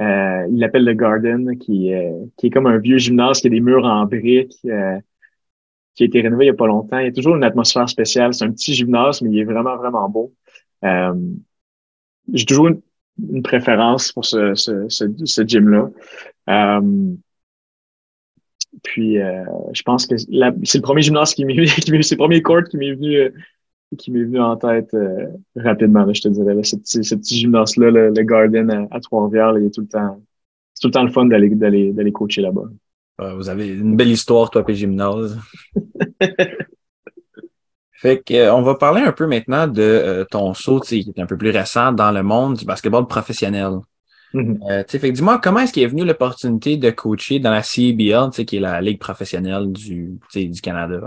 Euh, il l'appelle le Garden, qui, qui est comme un vieux gymnase qui a des murs en briques, euh, qui a été rénové il y a pas longtemps. Il y a toujours une atmosphère spéciale. C'est un petit gymnase, mais il est vraiment, vraiment beau. Euh, j'ai toujours une, préférence pour ce, ce, ce, gym-là. Euh, puis, euh, je pense que c'est le premier gymnase qui m'est venu, c'est le premier court qui m'est venu, euh, qui m'est venu en tête euh, rapidement, là, je te dirais. Là, ce, petit, ce petit gymnase-là, le, Garden à, Trois-Rivières, il est tout le temps, c'est tout le temps le fun d'aller, d'aller, d'aller coacher là-bas. vous avez une belle histoire, toi, puis gymnase. fait que, on va parler un peu maintenant de ton saut, qui est un peu plus récent dans le monde du basketball professionnel. Mm-hmm. dis-moi, comment est-ce qu'il est venu l'opportunité de coacher dans la CBL, qui est la ligue professionnelle du, du Canada?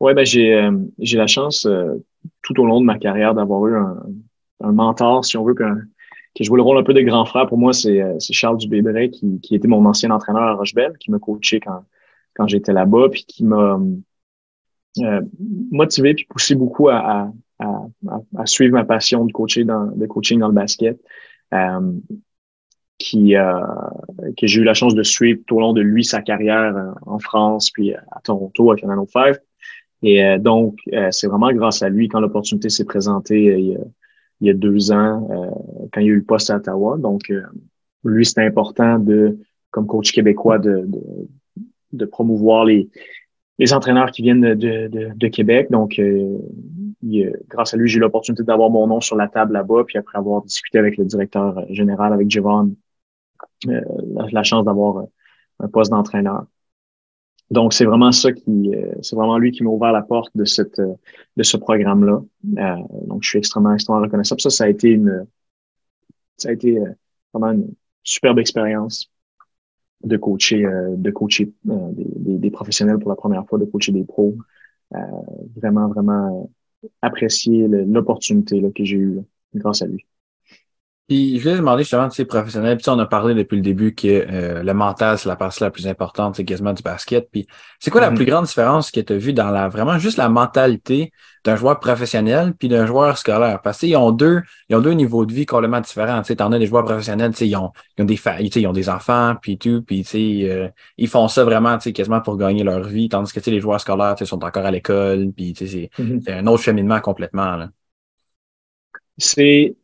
Oui, ben j'ai euh, j'ai la chance euh, tout au long de ma carrière d'avoir eu un, un, mentor, si on veut, que, qui joué le rôle un peu de grand frère. Pour moi, c'est euh, Charles Dubébret, qui, qui était mon ancien entraîneur à Rochebelle, qui m'a coaché quand, quand j'étais là-bas, puis qui m'a motivé puis poussé beaucoup à, à, à, à, suivre ma passion de coacher dans, de coaching dans le basket. Euh, qui euh, que j'ai eu la chance de suivre tout au long de lui sa carrière euh, en France puis à Toronto à Canada 5 et donc c'est vraiment grâce à lui quand l'opportunité s'est présentée il, y a, deux ans quand il y a eu le poste à Ottawa donc lui c'était important de comme coach québécois de, de, de promouvoir les les entraîneurs qui viennent de, de, de Québec. Donc, euh, grâce à lui, j'ai eu l'opportunité d'avoir mon nom sur la table là-bas. Puis après avoir discuté avec le directeur général, avec Jevon, euh, la, chance d'avoir un poste d'entraîneur. Donc, c'est vraiment ça qui, euh, c'est vraiment lui qui m'a ouvert la porte de cette, de ce programme-là. donc, je suis extrêmement, extrêmement reconnaissable. Ça, ça a été une, ça a été vraiment une superbe expérience de coacher, euh, de coacher euh, des, des, professionnels pour la première fois, de coacher des pros. Euh, vraiment, vraiment apprécier l'opportunité que j'ai eue grâce à lui. Puis je voulais demander justement de ces professionnels, puis on a parlé depuis le début que euh, le mental, c'est la partie la plus importante, c'est quasiment du basket. Puis c'est quoi la mm-hmm. plus grande différence que tu as vue dans la vraiment juste la mentalité d'un joueur professionnel puis d'un joueur scolaire? Parce qu'ils ont deux, ils ont deux niveaux de vie complètement différents. Tu sais, en as des joueurs professionnels, tu sais, ils ont, ils ont des ils ont des enfants, puis tout, puis tu sais, euh, ils font ça vraiment, tu sais, quasiment pour gagner leur vie, tandis que tu sais, les joueurs scolaires, tu sais, sont encore à l'école, puis tu sais, c'est mm-hmm. un autre cheminement complètement. C'est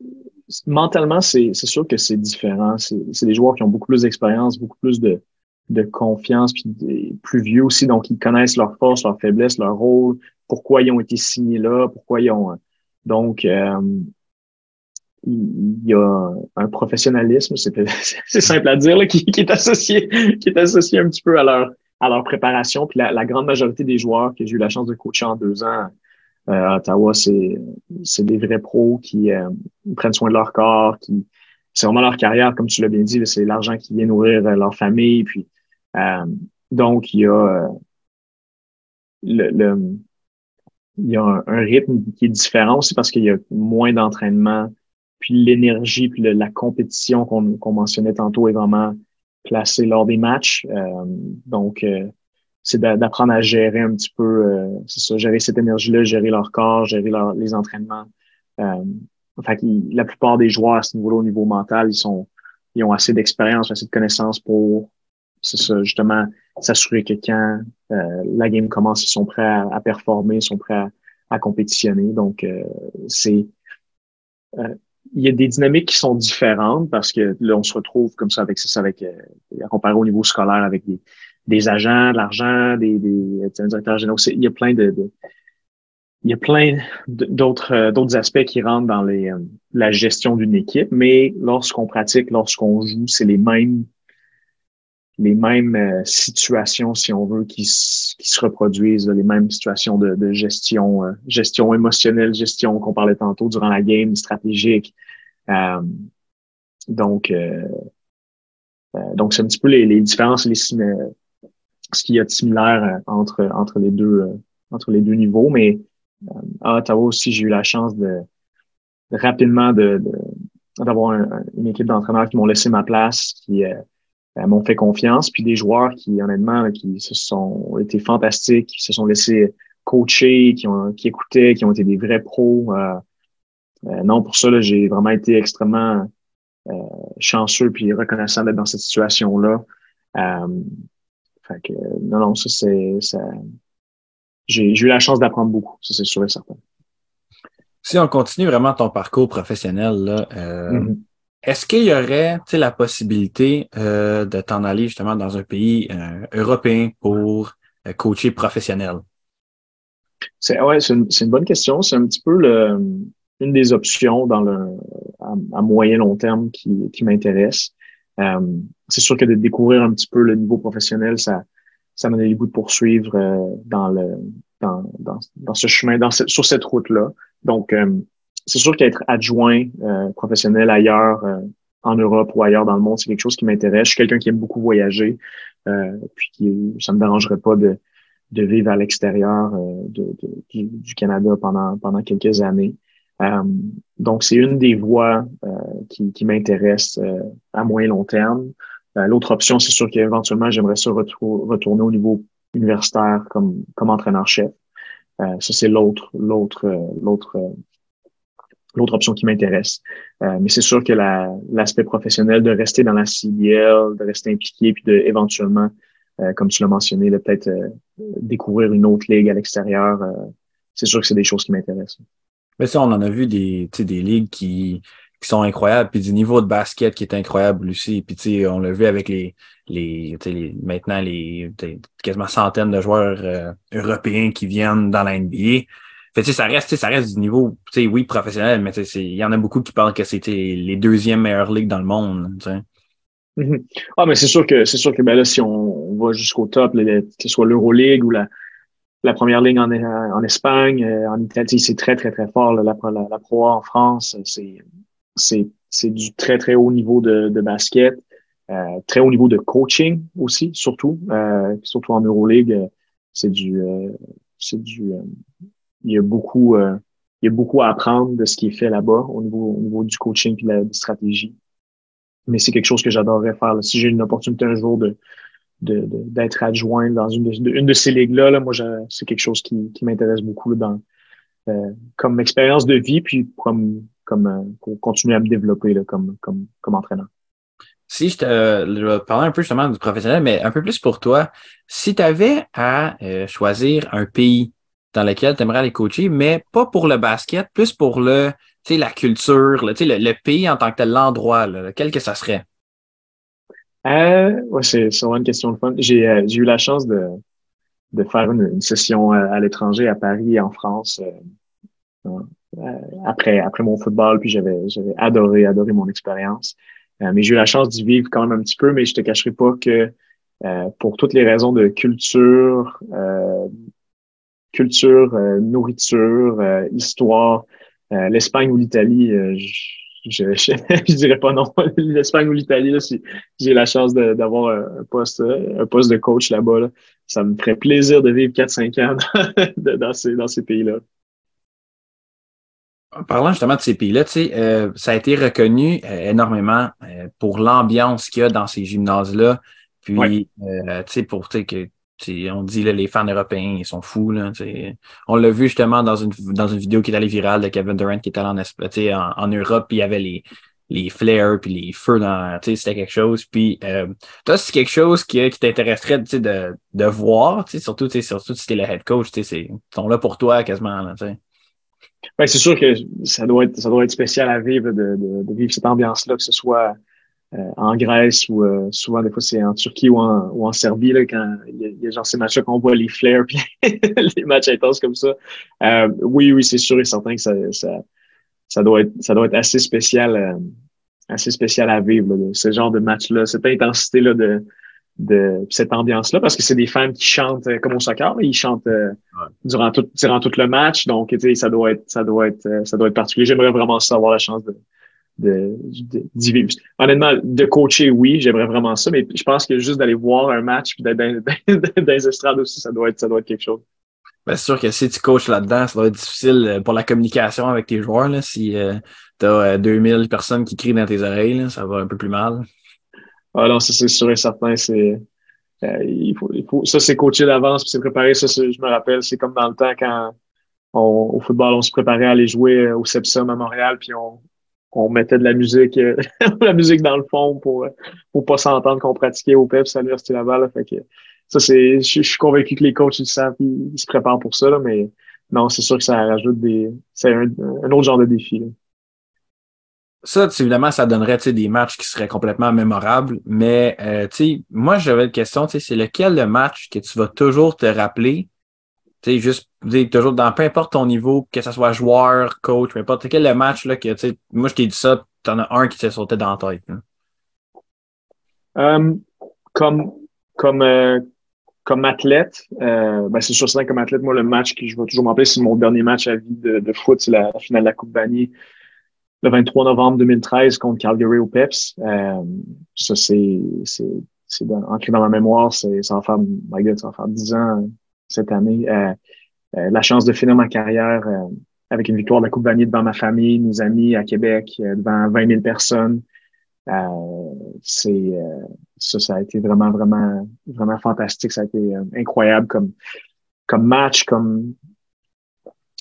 mentalement, c'est sûr que c'est différent. C'est des joueurs qui ont beaucoup plus d'expérience, beaucoup plus de, confiance, puis plus vieux aussi, donc ils connaissent leurs forces, leurs faiblesses, leur rôle, pourquoi ils ont été signés là, pourquoi ils ont. Donc, euh, il y a un professionnalisme, c'est simple à dire, qui, est associé, qui est associé un petit peu à leur préparation. Puis la, la grande majorité des joueurs que j'ai eu la chance de coacher en deux ans euh, à Ottawa, c'est c'est des vrais pros qui euh, prennent soin de leur corps, qui c'est vraiment leur carrière, comme tu l'as bien dit, c'est l'argent qui vient nourrir euh, leur famille. Puis donc il y a le, il y a un, rythme qui est différent aussi parce qu'il y a moins d'entraînement, puis l'énergie, puis la compétition qu'on mentionnait tantôt est vraiment placée lors des matchs. donc, c'est d'apprendre à gérer un petit peu, euh, c'est ça, gérer cette énergie-là, gérer leur corps, gérer les entraînements. Euh, fait la plupart des joueurs à ce niveau-là, au niveau mental, ils sont, ils ont assez d'expérience, assez de connaissances pour, c'est ça, justement, s'assurer que quand euh, la game commence, ils sont prêts à, performer, ils sont prêts à, compétitionner. Donc, euh, c'est, il y a des dynamiques qui sont différentes parce que là, on se retrouve comme ça avec ça, avec, à comparer au niveau scolaire avec des, des agents, de l'argent, des, des directeurs généraux. Il y a plein de, il y a plein d'autres euh, d'autres aspects qui rentrent dans les, euh, la gestion d'une équipe, mais lorsqu'on pratique, lorsqu'on joue, c'est les mêmes les mêmes euh, situations, si on veut, qui, qui se reproduisent, les mêmes situations de, de gestion, euh, gestion émotionnelle, gestion qu'on parlait tantôt durant la game, stratégique. Euh, donc, donc c'est un petit peu les, les différences, les, ce qu'il y a de similaire entre entre les deux entre les deux niveaux. Mais à Ottawa aussi, j'ai eu la chance de, rapidement de, d'avoir une équipe d'entraîneurs qui m'ont laissé ma place, qui euh, m'ont fait confiance, puis des joueurs qui, honnêtement, qui se sont été fantastiques, qui se sont laissés coacher, qui ont qui écoutaient, qui ont été des vrais pros. Euh, euh non, pour ça, j'ai vraiment été extrêmement euh, chanceux puis reconnaissant d'être dans cette situation-là. Fait que, non, non, ça, c'est. Ça, j'ai eu la chance d'apprendre beaucoup, ça, c'est sûr et certain. Si on continue vraiment ton parcours professionnel, là, mm-hmm. Est-ce qu'il y aurait la possibilité euh, de t'en aller justement dans un pays euh, européen pour euh, coacher professionnel? C'est ouais, c'est une, une, bonne question. C'est un petit peu le, une des options dans le à, moyen long terme qui, qui m'intéresse. Euh, c'est sûr que de découvrir un petit peu le niveau professionnel, ça ça m'a donné le goût de poursuivre dans le dans, dans, dans ce chemin, dans sur cette route-là. Donc, c'est sûr qu'être adjoint euh, professionnel ailleurs euh, en Europe ou ailleurs dans le monde, c'est quelque chose qui m'intéresse. Je suis quelqu'un qui aime beaucoup voyager, euh, puis qui, ça me dérangerait pas de, de vivre à l'extérieur de, du, du, Canada pendant pendant quelques années. donc, c'est une des voies qui, qui m'intéresse à moyen long terme. L'autre option, c'est sûr qu'éventuellement, j'aimerais ça retourner au niveau universitaire comme comme entraîneur-chef. ça, c'est l'autre l'autre l'autre l'autre option qui m'intéresse. Euh, mais c'est sûr que l'aspect professionnel de rester dans la CBL, de rester impliqué, puis de éventuellement, euh, comme tu l'as mentionné, de peut-être euh, découvrir une autre ligue à l'extérieur, c'est sûr que c'est des choses qui m'intéressent. Mais ça, on en a vu des, des ligues qui, qui sont incroyables, puis du niveau de basket qui est incroyable aussi. Puis tu sais, on l'a vu avec les, les, les maintenant les quasiment centaines de joueurs européens qui viennent dans la NBA. Fait, ça reste, ça reste du niveau, oui, professionnel, mais il y en a beaucoup qui parlent que c'était les deuxièmes meilleures ligues dans le monde. Mm-hmm. Ah, mais c'est sûr que c'est sûr que ben là, si on, va jusqu'au top, que ce soit l'Euroleague ou la, première ligue en, en Espagne, euh, en Italie, c'est très, très, très fort. la, la, la en France, c'est, c'est, du très, très haut niveau de, de basket. Euh, très haut niveau de coaching aussi, surtout. Euh, surtout en Euroleague, c'est du c'est du il y a beaucoup, euh, il y a beaucoup à apprendre de ce qui est fait là-bas au niveau, au niveau du coaching et de la stratégie. Mais c'est quelque chose que j'adorerais faire. Si j'ai une opportunité un jour de d'être adjoint dans une de, une de ces ligues-là, là, moi, c'est quelque chose qui, qui m'intéresse beaucoup dans, euh, comme expérience de vie, puis comme, comme euh, pour continuer à me développer là, comme, comme, comme entraîneur. Si je te je parler un peu justement du professionnel, mais un peu plus pour toi, si tu avais à choisir un pays dans lequel tu aimerais aller coacher, mais pas pour le basket, plus pour le, la culture, le, le, le pays en tant que tel, l'endroit, lequel que ça serait? Euh, ouais, c'est vraiment une question de fun. J'ai euh, eu la chance de, de faire une, session à, l'étranger, à Paris et en France, euh, euh, après, après mon football, puis j'avais adoré, adoré mon expérience. mais j'ai eu la chance d'y vivre quand même un petit peu, mais je te cacherai pas que pour toutes les raisons de culture, culture, euh, nourriture, euh, histoire. Euh, L'Espagne ou l'Italie, je, je, dirais pas non. L'Espagne ou l'Italie, si j'ai la chance d'avoir un poste, un poste de coach là-bas, ça me ferait plaisir de vivre 4-5 ans dans ces, dans ces pays-là. En parlant justement de ces pays-là, tu sais, ça a été reconnu énormément pour l'ambiance qu'il y a dans ces gymnases-là. Puis, tu sais, pour que on dit là, les fans européens, ils sont fous. Là, on l'a vu justement dans une, dans une vidéo qui est allée virale de Kevin Durant qui était allé en, en, en Europe, puis il y avait les, les flares puis les feux dans c'était quelque chose puis euh, toi c'est quelque chose qui, qui t'intéresserait de, de voir surtout surtout si t'es le head coach ils sont là pour toi quasiment là, ben, c'est sûr que ça doit être ça doit être spécial à vivre de, de, de vivre cette ambiance là que ce soit euh, en Grèce ou euh, souvent des fois c'est en Turquie ou en, ou en Serbie là, quand il y, a, genre ces matchs-là qu'on voit les flares puis les matchs intenses comme ça. Euh, oui, oui, c'est sûr et certain que ça, ça, ça doit être ça doit être assez spécial assez spécial à vivre là, ce genre de match-là, cette intensité-là de, de cette ambiance-là parce que c'est des fans qui chantent euh, comme au soccer, ils chantent euh, durant tout durant tout le match, donc ça doit être ça doit être euh, ça doit être particulier. J'aimerais vraiment ça avoir la chance de de, d'y vivre. Honnêtement, de coacher, oui, j'aimerais vraiment ça, mais je pense que juste d'aller voir un match puis d'être dans, dans, les estrades aussi, ça doit être ça doit être quelque chose. Ben, c'est sûr que si tu coaches là-dedans, ça doit être difficile pour la communication avec tes joueurs. Là, si tu as 2000 personnes qui crient dans tes oreilles, ça va un peu plus mal. Ah non, ça c'est sûr et certain. C'est euh, il, faut, il faut, ça c'est coaché d'avance, puis c'est préparé. Ça, je me rappelle, c'est comme dans le temps quand on, au football, on se préparait à aller jouer euh, au Sepsum à Montréal, puis on, on mettait de la musique, euh, la musique dans le fond pour pour pas s'entendre qu'on pratiquait au PEPS à l'Université Laval. fait que ça c'est, je, suis convaincu que les coachs ils savent, ils, se préparent pour ça, là, mais non, c'est sûr que ça rajoute des, c'est un, un autre genre de défi. Là ça, évidemment, ça donnerait des matchs qui seraient complètement mémorables. Mais euh, moi, j'avais une question, c'est lequel le match que tu vas toujours te rappeler? juste toujours dans peu importe ton niveau, que ce soit joueur, coach, peu importe, quel le match là, que moi je t'ai dit ça, tu en as un qui t'est sauté dans la tête. Euh, comme comme euh, comme athlète, euh, ben c'est sûr que comme athlète, moi le match que je vais toujours m'appeler, c'est mon dernier match à vie de, de foot, c'est la, finale de la Coupe Bannier le 23 novembre 2013 contre Calgary au PEPS. Euh, ça, c'est, c'est, c'est ancré dans ma mémoire. C'est, ça va faire, my God, ça va faire 10 ans cette année. Euh, euh, la chance de finir ma carrière euh, avec une victoire de la Coupe Vanier devant ma famille, mes amis à Québec, devant 20 000 personnes. c'est ça, ça a été vraiment, vraiment, vraiment fantastique. Ça a été incroyable comme, comme match, comme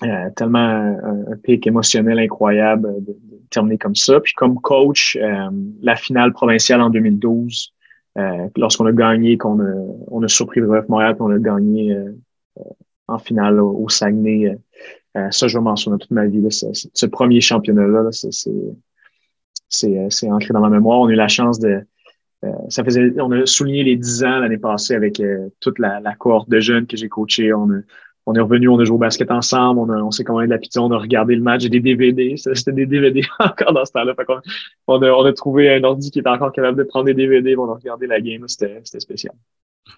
euh, tellement un, pic émotionnel incroyable de, terminer comme ça. Puis comme coach, euh, la finale provinciale en 2012, euh, lorsqu'on a gagné, qu'on a, on a surpris le Rough Montréal, qu'on a gagné en finale au, Saguenay. ça, je vais m'en souvenir toute ma vie. Là, ce premier championnat-là, c'est, c'est, ancré dans ma mémoire. On a eu la chance de, ça faisait, on a souligné les 10 ans l'année passée avec toute la, la cohorte de jeunes que j'ai coaché. On a, on est revenu, on a joué au basket ensemble, on, a, on s'est commandé de la pizza, on a regardé le match, j'ai des DVD, c'était des DVD encore dans ce temps-là. On, a, on a trouvé un ordi qui était encore capable de prendre des DVD, on a regardé la game, c'était spécial.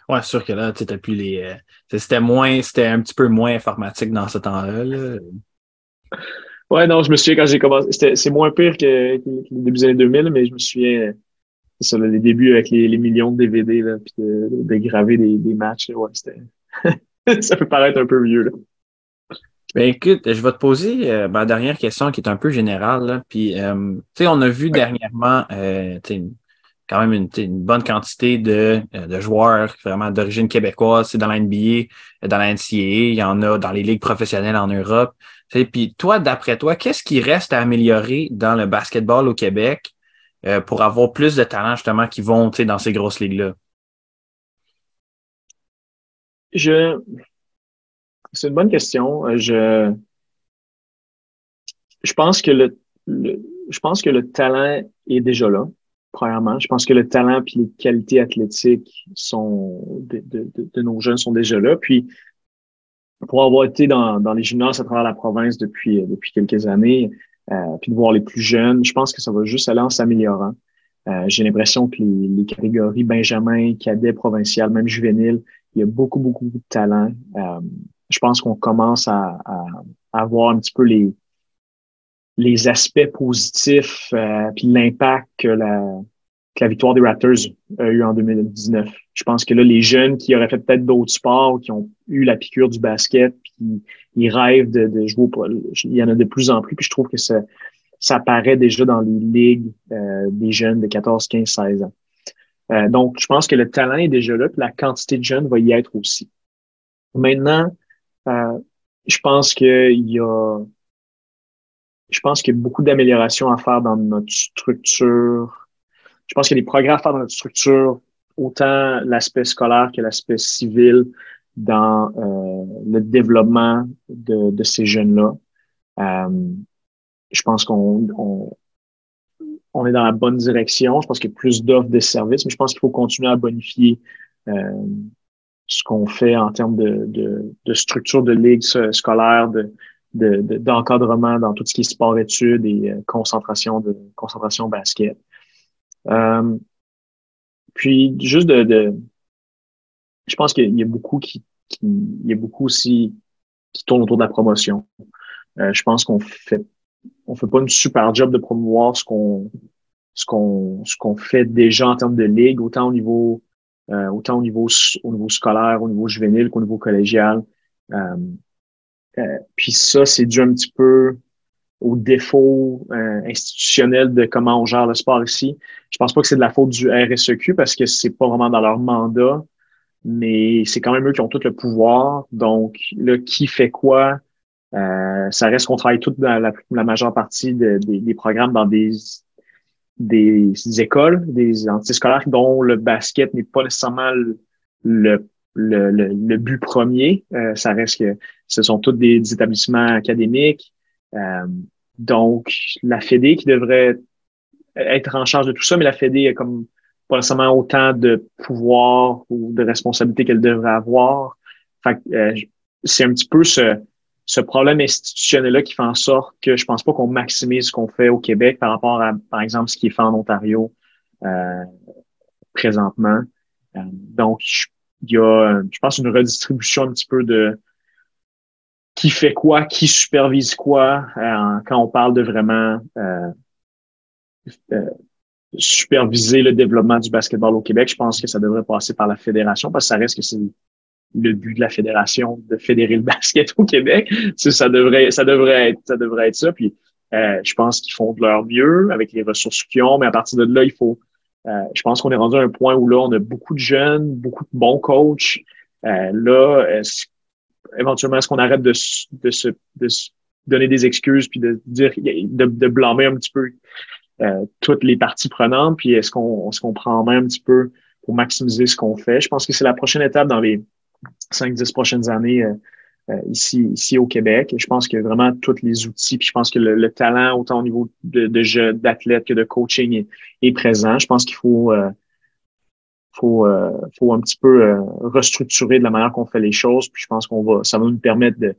Ouais, sûr que là, tu plus les. Euh, c'était moins, c'était un petit peu moins informatique dans ce temps-là. Là. Ouais, non, je me souviens quand j'ai commencé. C'est moins pire que, que, les débuts des années 2000, mais je me souviens, c'est ça, les débuts avec les, les, millions de DVD, là, puis de, de, graver des, des matchs, ouais, c'était. ça peut paraître un peu vieux. Là. Ben écoute, je vais te poser euh, ma dernière question qui est un peu générale. Là. Puis, euh, tu sais, on a vu dernièrement euh, quand même une, une, bonne quantité de, de joueurs vraiment d'origine québécoise. C'est dans la NBA, dans la NCAA, il y en a dans les ligues professionnelles en Europe. Puis toi, d'après toi, qu'est-ce qui reste à améliorer dans le basketball au Québec pour avoir plus de talents justement qui vont dans ces grosses ligues-là? Je, c'est une bonne question. Euh, je, je pense que le, je pense que le talent est déjà là. Premièrement, je pense que le talent et les qualités athlétiques sont de, de, de, nos jeunes sont déjà là. Puis, pour avoir été dans, dans les gymnases à travers la province depuis depuis quelques années, euh, puis de voir les plus jeunes, je pense que ça va juste aller en s'améliorant. Euh, j'ai l'impression que les, les, catégories Benjamin, cadet, provincial, même juvénile, il y a beaucoup, beaucoup, de talent. Euh, je pense qu'on commence à, à, à, voir un petit peu les, les aspects positifs euh, puis l'impact que la, que la victoire des Raptors a eu en 2019. Je pense que là, les jeunes qui auraient fait peut-être d'autres sports, qui ont eu la piqûre du basket, puis ils rêvent de, de jouer, pour, il y en a de plus en plus, puis je trouve que ça, ça apparaît déjà dans les ligues euh, des jeunes de 14, 15, 16 ans. Euh, donc, je pense que le talent est déjà là, puis la quantité de jeunes va y être aussi. Maintenant, euh, je pense qu'il y a je pense qu'il y a beaucoup d'améliorations à faire dans notre structure. Je pense qu'il y a des progrès à faire dans notre structure, autant l'aspect scolaire que l'aspect civil dans euh, le développement de, de ces jeunes-là. Euh, je pense qu'on on, on est dans la bonne direction. Je pense qu'il y a plus d'offres de services, mais je pense qu'il faut continuer à bonifier euh, ce qu'on fait en termes de, de, de, structure de ligue scolaire, de, d'encadrement dans tout ce qui est sport-études et euh, concentration de concentration basket. Euh, puis juste de, de je pense qu'il y a beaucoup qui, qui, il y a beaucoup aussi qui tournent autour de la promotion. Euh, je pense qu'on fait on fait pas une super job de promouvoir ce qu'on ce qu'on ce qu'on fait déjà en termes de ligue, autant au niveau euh, autant au niveau au niveau scolaire, au niveau juvénile qu'au niveau collégial. Euh, euh, puis ça, c'est dû un petit peu au défaut euh, institutionnel de comment on gère le sport ici. Je pense pas que c'est de la faute du RSEQ parce que c'est pas vraiment dans leur mandat, mais c'est quand même eux qui ont tout le pouvoir. Donc, là, qui fait quoi? Euh, ça reste qu'on travaille toute dans la, majeure partie des programmes dans des, des écoles, des antiscolaires dont le basket n'est pas nécessairement le, le, le, but premier. Euh, ça reste que ce sont tous des, établissements académiques. Euh, donc, la Fédé qui devrait être en charge de tout ça, mais la Fédé a comme pas nécessairement autant de pouvoir ou de responsabilité qu'elle devrait avoir. Fait euh, c'est un petit peu ce, ce problème institutionnel-là qui fait en sorte que je pense pas qu'on maximise ce qu'on fait au Québec par rapport à, par exemple, ce qui est fait en Ontario euh, présentement. Euh, donc, il y a, je pense, une redistribution un petit peu de qui fait quoi, qui supervise quoi, euh, quand on parle de vraiment superviser le développement du basketball au Québec. Je pense que ça devrait passer par la fédération parce que ça reste que c'est le but de la fédération de fédérer le basket au Québec. Ça, devrait, ça devrait être, ça devrait être ça. Puis, euh, je pense qu'ils font de leur mieux avec les ressources qu'ils ont, mais à partir de là, il faut. Euh, je pense qu'on est rendu à un point où là, on a beaucoup de jeunes, beaucoup de bons coachs. Euh, là, est éventuellement, est-ce qu'on arrête de, de, se, de se donner des excuses puis de dire, de, de blâmer un petit peu euh, toutes les parties prenantes, puis est-ce qu'on est-ce qu'on prend en main un petit peu pour maximiser ce qu'on fait? Je pense que c'est la prochaine étape dans les 5-10 prochaines années euh, euh, ici, ici au Québec. Je pense que vraiment tous les outils, puis je pense que le, talent, autant au niveau de, de jeu, d'athlète que de coaching est, présent. Je pense qu'il faut, euh, faut, faut un petit peu restructurer de la manière qu'on fait les choses. Puis je pense qu'on va, ça va nous permettre de,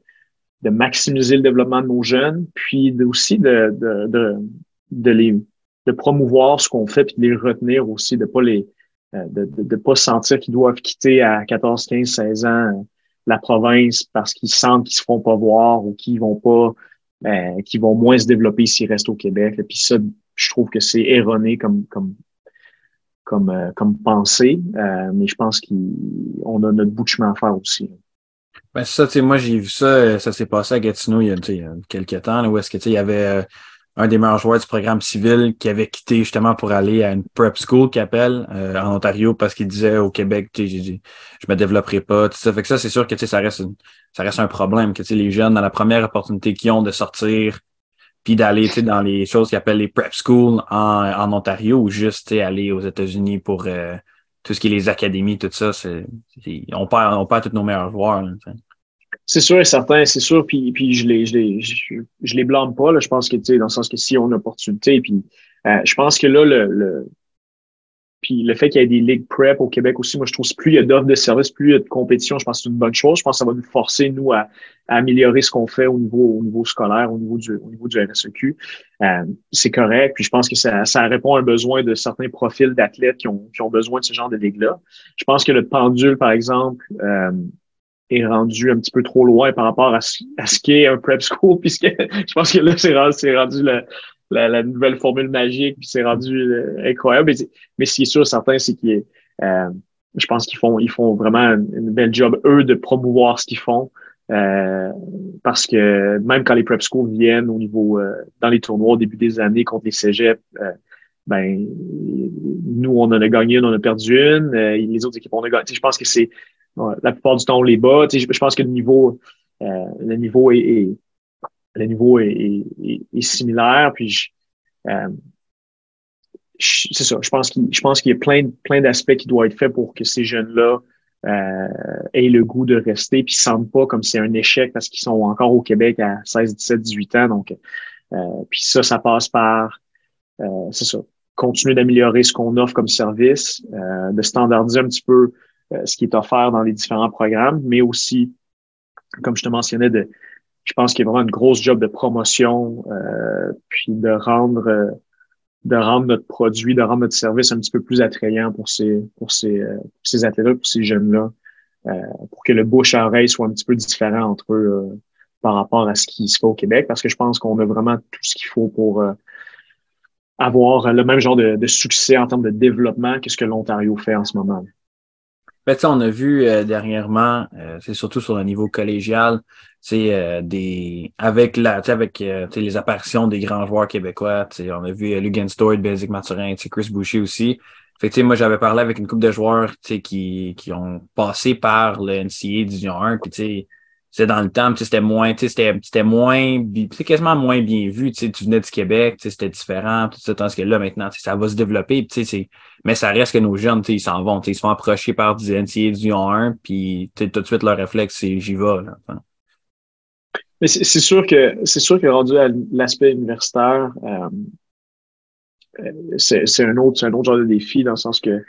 de maximiser le développement de nos jeunes, puis aussi de, de, de, de les de promouvoir ce qu'on fait puis de les retenir aussi, de pas les euh, de ne pas sentir qu'ils doivent quitter à 14, 15, 16 ans euh, la province parce qu'ils sentent qu'ils se font pas voir ou qu'ils vont pas, euh, qu'ils vont moins se développer s'ils restent au Québec. Et puis ça, je trouve que c'est erroné comme comme comme euh, comme pensée, mais je pense qu'on a notre bout de chemin à faire aussi. Ben ça, tu sais, moi j'ai vu ça, ça s'est passé à Gatineau il y a, il y a quelques temps, où est-ce que tu sais, il y avait un des meilleurs joueurs du programme civil qui avait quitté justement pour aller à une prep school qui appelle euh, en Ontario parce qu'il disait au Québec, je me développerai pas, tout ça. Fait que ça, c'est sûr que ça reste ça reste un problème que les jeunes, dans la première opportunité qu'ils ont de sortir puis d'aller dans les choses qu'ils appellent les prep schools en, en Ontario ou juste aller aux États-Unis pour euh, tout ce qui est les académies, tout ça, c'est, on perd on perd tous nos meilleurs joueurs. C'est sûr et certain, c'est sûr. Puis, puis je les, je les, je, les blâme pas. Là. Je pense que, tu sais, dans le sens que si on a une opportunité, puis euh, je pense que là, le, le puis le fait qu'il y ait des ligues prep au Québec aussi, moi, je trouve que plus il y a d'offres de services, plus il y a de compétition, je pense que c'est une bonne chose. Je pense que ça va nous forcer, nous, à, améliorer ce qu'on fait au niveau, au niveau scolaire, au niveau du, au niveau du RSEQ. Euh, c'est correct. Puis je pense que ça, ça répond à un besoin de certains profils d'athlètes qui ont, qui ont besoin de ce genre de ligue-là. Je pense que le pendule, par exemple, euh, est rendu un petit peu trop loin par rapport à ce, à ce qu'est un prep school, puisque je pense que là, c'est rendu, rendu la, la, nouvelle formule magique, puis c'est rendu euh, incroyable. Mais, mais ce qui est sûr, certain, c'est qu'il euh, je pense qu'ils font, ils font vraiment une, belle job, eux, de promouvoir ce qu'ils font. Euh, parce que même quand les prep schools viennent au niveau euh, dans les tournois au début des années contre les cégeps, ben nous on en a gagné une, on a perdu une, les autres équipes on a gagné. Je pense que c'est la plupart du temps, on les bat. Je, je pense que le niveau, euh, le niveau est, le niveau est, est, similaire. Puis euh, c'est ça. Je pense qu'il je pense qu'il y a plein, plein d'aspects qui doivent être faits pour que ces jeunes-là euh, aient le goût de rester puis sentent pas comme c'est un échec parce qu'ils sont encore au Québec à 16, 17, 18 ans. Donc, euh, puis ça, ça passe par euh, c'est ça. Continuer d'améliorer ce qu'on offre comme service, euh, de standardiser un petit peu ce qui est offert dans les différents programmes, mais aussi, comme je te mentionnais, de, je pense qu'il y a vraiment une grosse job de promotion, euh, puis de rendre euh, de rendre notre produit, de rendre notre service un petit peu plus attrayant pour ces pour ces, ces athlètes, pour ces jeunes-là. pour que le bouche à oreille soit un petit peu différent entre eux par rapport à ce qui se fait au Québec, parce que je pense qu'on a vraiment tout ce qu'il faut pour avoir le même genre de, de, succès en termes de développement que ce que l'Ontario fait en ce moment. Ben, on a vu euh, dernièrement, euh, c'est surtout sur le niveau collégial, euh, des avec la avec les apparitions des grands joueurs québécois. On a vu Lugan Stewart, Basic Mathurin, Chris Boucher aussi. Fait moi, j'avais parlé avec une couple de joueurs qui, qui ont passé par le NCA Division 1. Puis, c'est dans le temps, c'était moins, c'était, moins, quasiment moins bien vu, tu venais du Québec, c'était différent, tout ça, tandis que là, maintenant, ça va se développer, mais ça reste que nos jeunes, ils s'en vont, ils se font approcher par du NCA du 1, puis tout de suite, leur réflexe, c'est j'y vais, là. Mais c'est, sûr que, c'est sûr que rendu à l'aspect universitaire, euh, euh, c'est un autre, c'est un autre genre de défi dans le sens que,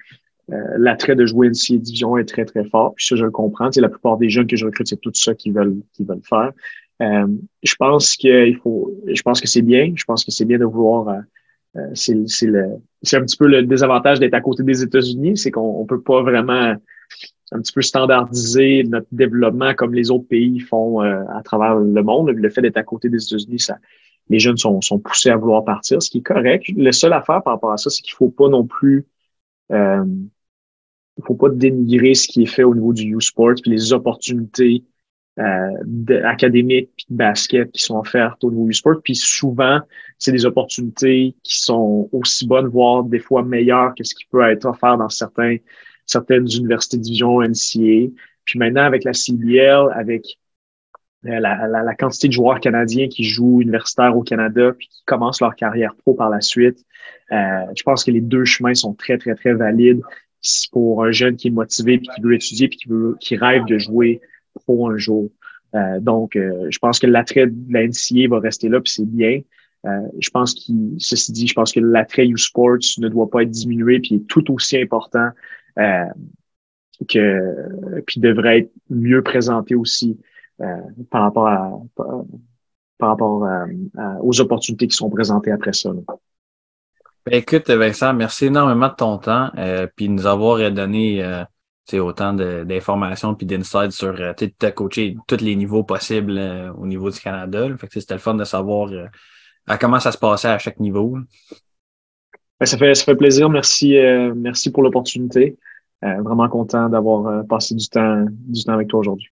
euh, l'attrait de jouer NCA Division est très, très fort. Puis ça, je le comprends. Tu la plupart des jeunes que je recrute, c'est tout ça qu'ils veulent, qu'ils veulent faire. Euh, je pense qu'il faut, je pense que c'est bien. Je pense que c'est bien de vouloir, euh, euh c'est, c'est le, c'est un petit peu le désavantage d'être à côté des États-Unis, c'est qu'on on peut pas vraiment un petit peu standardiser notre développement comme les autres pays font à travers le monde. Le fait d'être à côté des États-Unis, ça, les jeunes sont, sont poussés à vouloir partir, ce qui est correct. Le seul affaire par rapport à ça, c'est qu'il faut pas non plus euh, il faut pas dénigrer ce qui est fait au niveau du U-Sport puis les opportunités euh, académiques puis de basket qui sont offertes au niveau U-Sport. Puis souvent, c'est des opportunités qui sont aussi bonnes, voire des fois meilleures que ce qui peut être offert dans certains, certaines universités division NCA. Puis maintenant, avec la CBL, avec la, la, la, quantité de joueurs canadiens qui jouent universitaire au Canada puis qui commencent leur carrière pro par la suite, euh, je pense que les deux chemins sont très, très, très valides pour un jeune qui est motivé, puis qui veut étudier, puis qui, veut, qui rêve de jouer pro un jour. Euh, donc, euh, je pense que l'attrait de la NCA va rester là, puis c'est bien. Euh, je pense qu'il, ceci dit, je pense que l'attrait U-Sports ne doit pas être diminué, puis est tout aussi important euh, que, puis devrait être mieux présenté aussi par rapport à par, rapport aux opportunités qui sont présentées après ça. Ben, écoute, Vincent, merci énormément de ton temps, euh, puis nous avoir donné euh, autant d'informations puis d'insights sur euh, tu as coaché tous les niveaux possibles euh, au niveau du Canada. Fait que c'était le fun de savoir à comment ça se passait à chaque niveau. Ben, ça, fait, ça fait plaisir. Merci, merci pour l'opportunité. vraiment content d'avoir passé du temps, du temps avec toi aujourd'hui.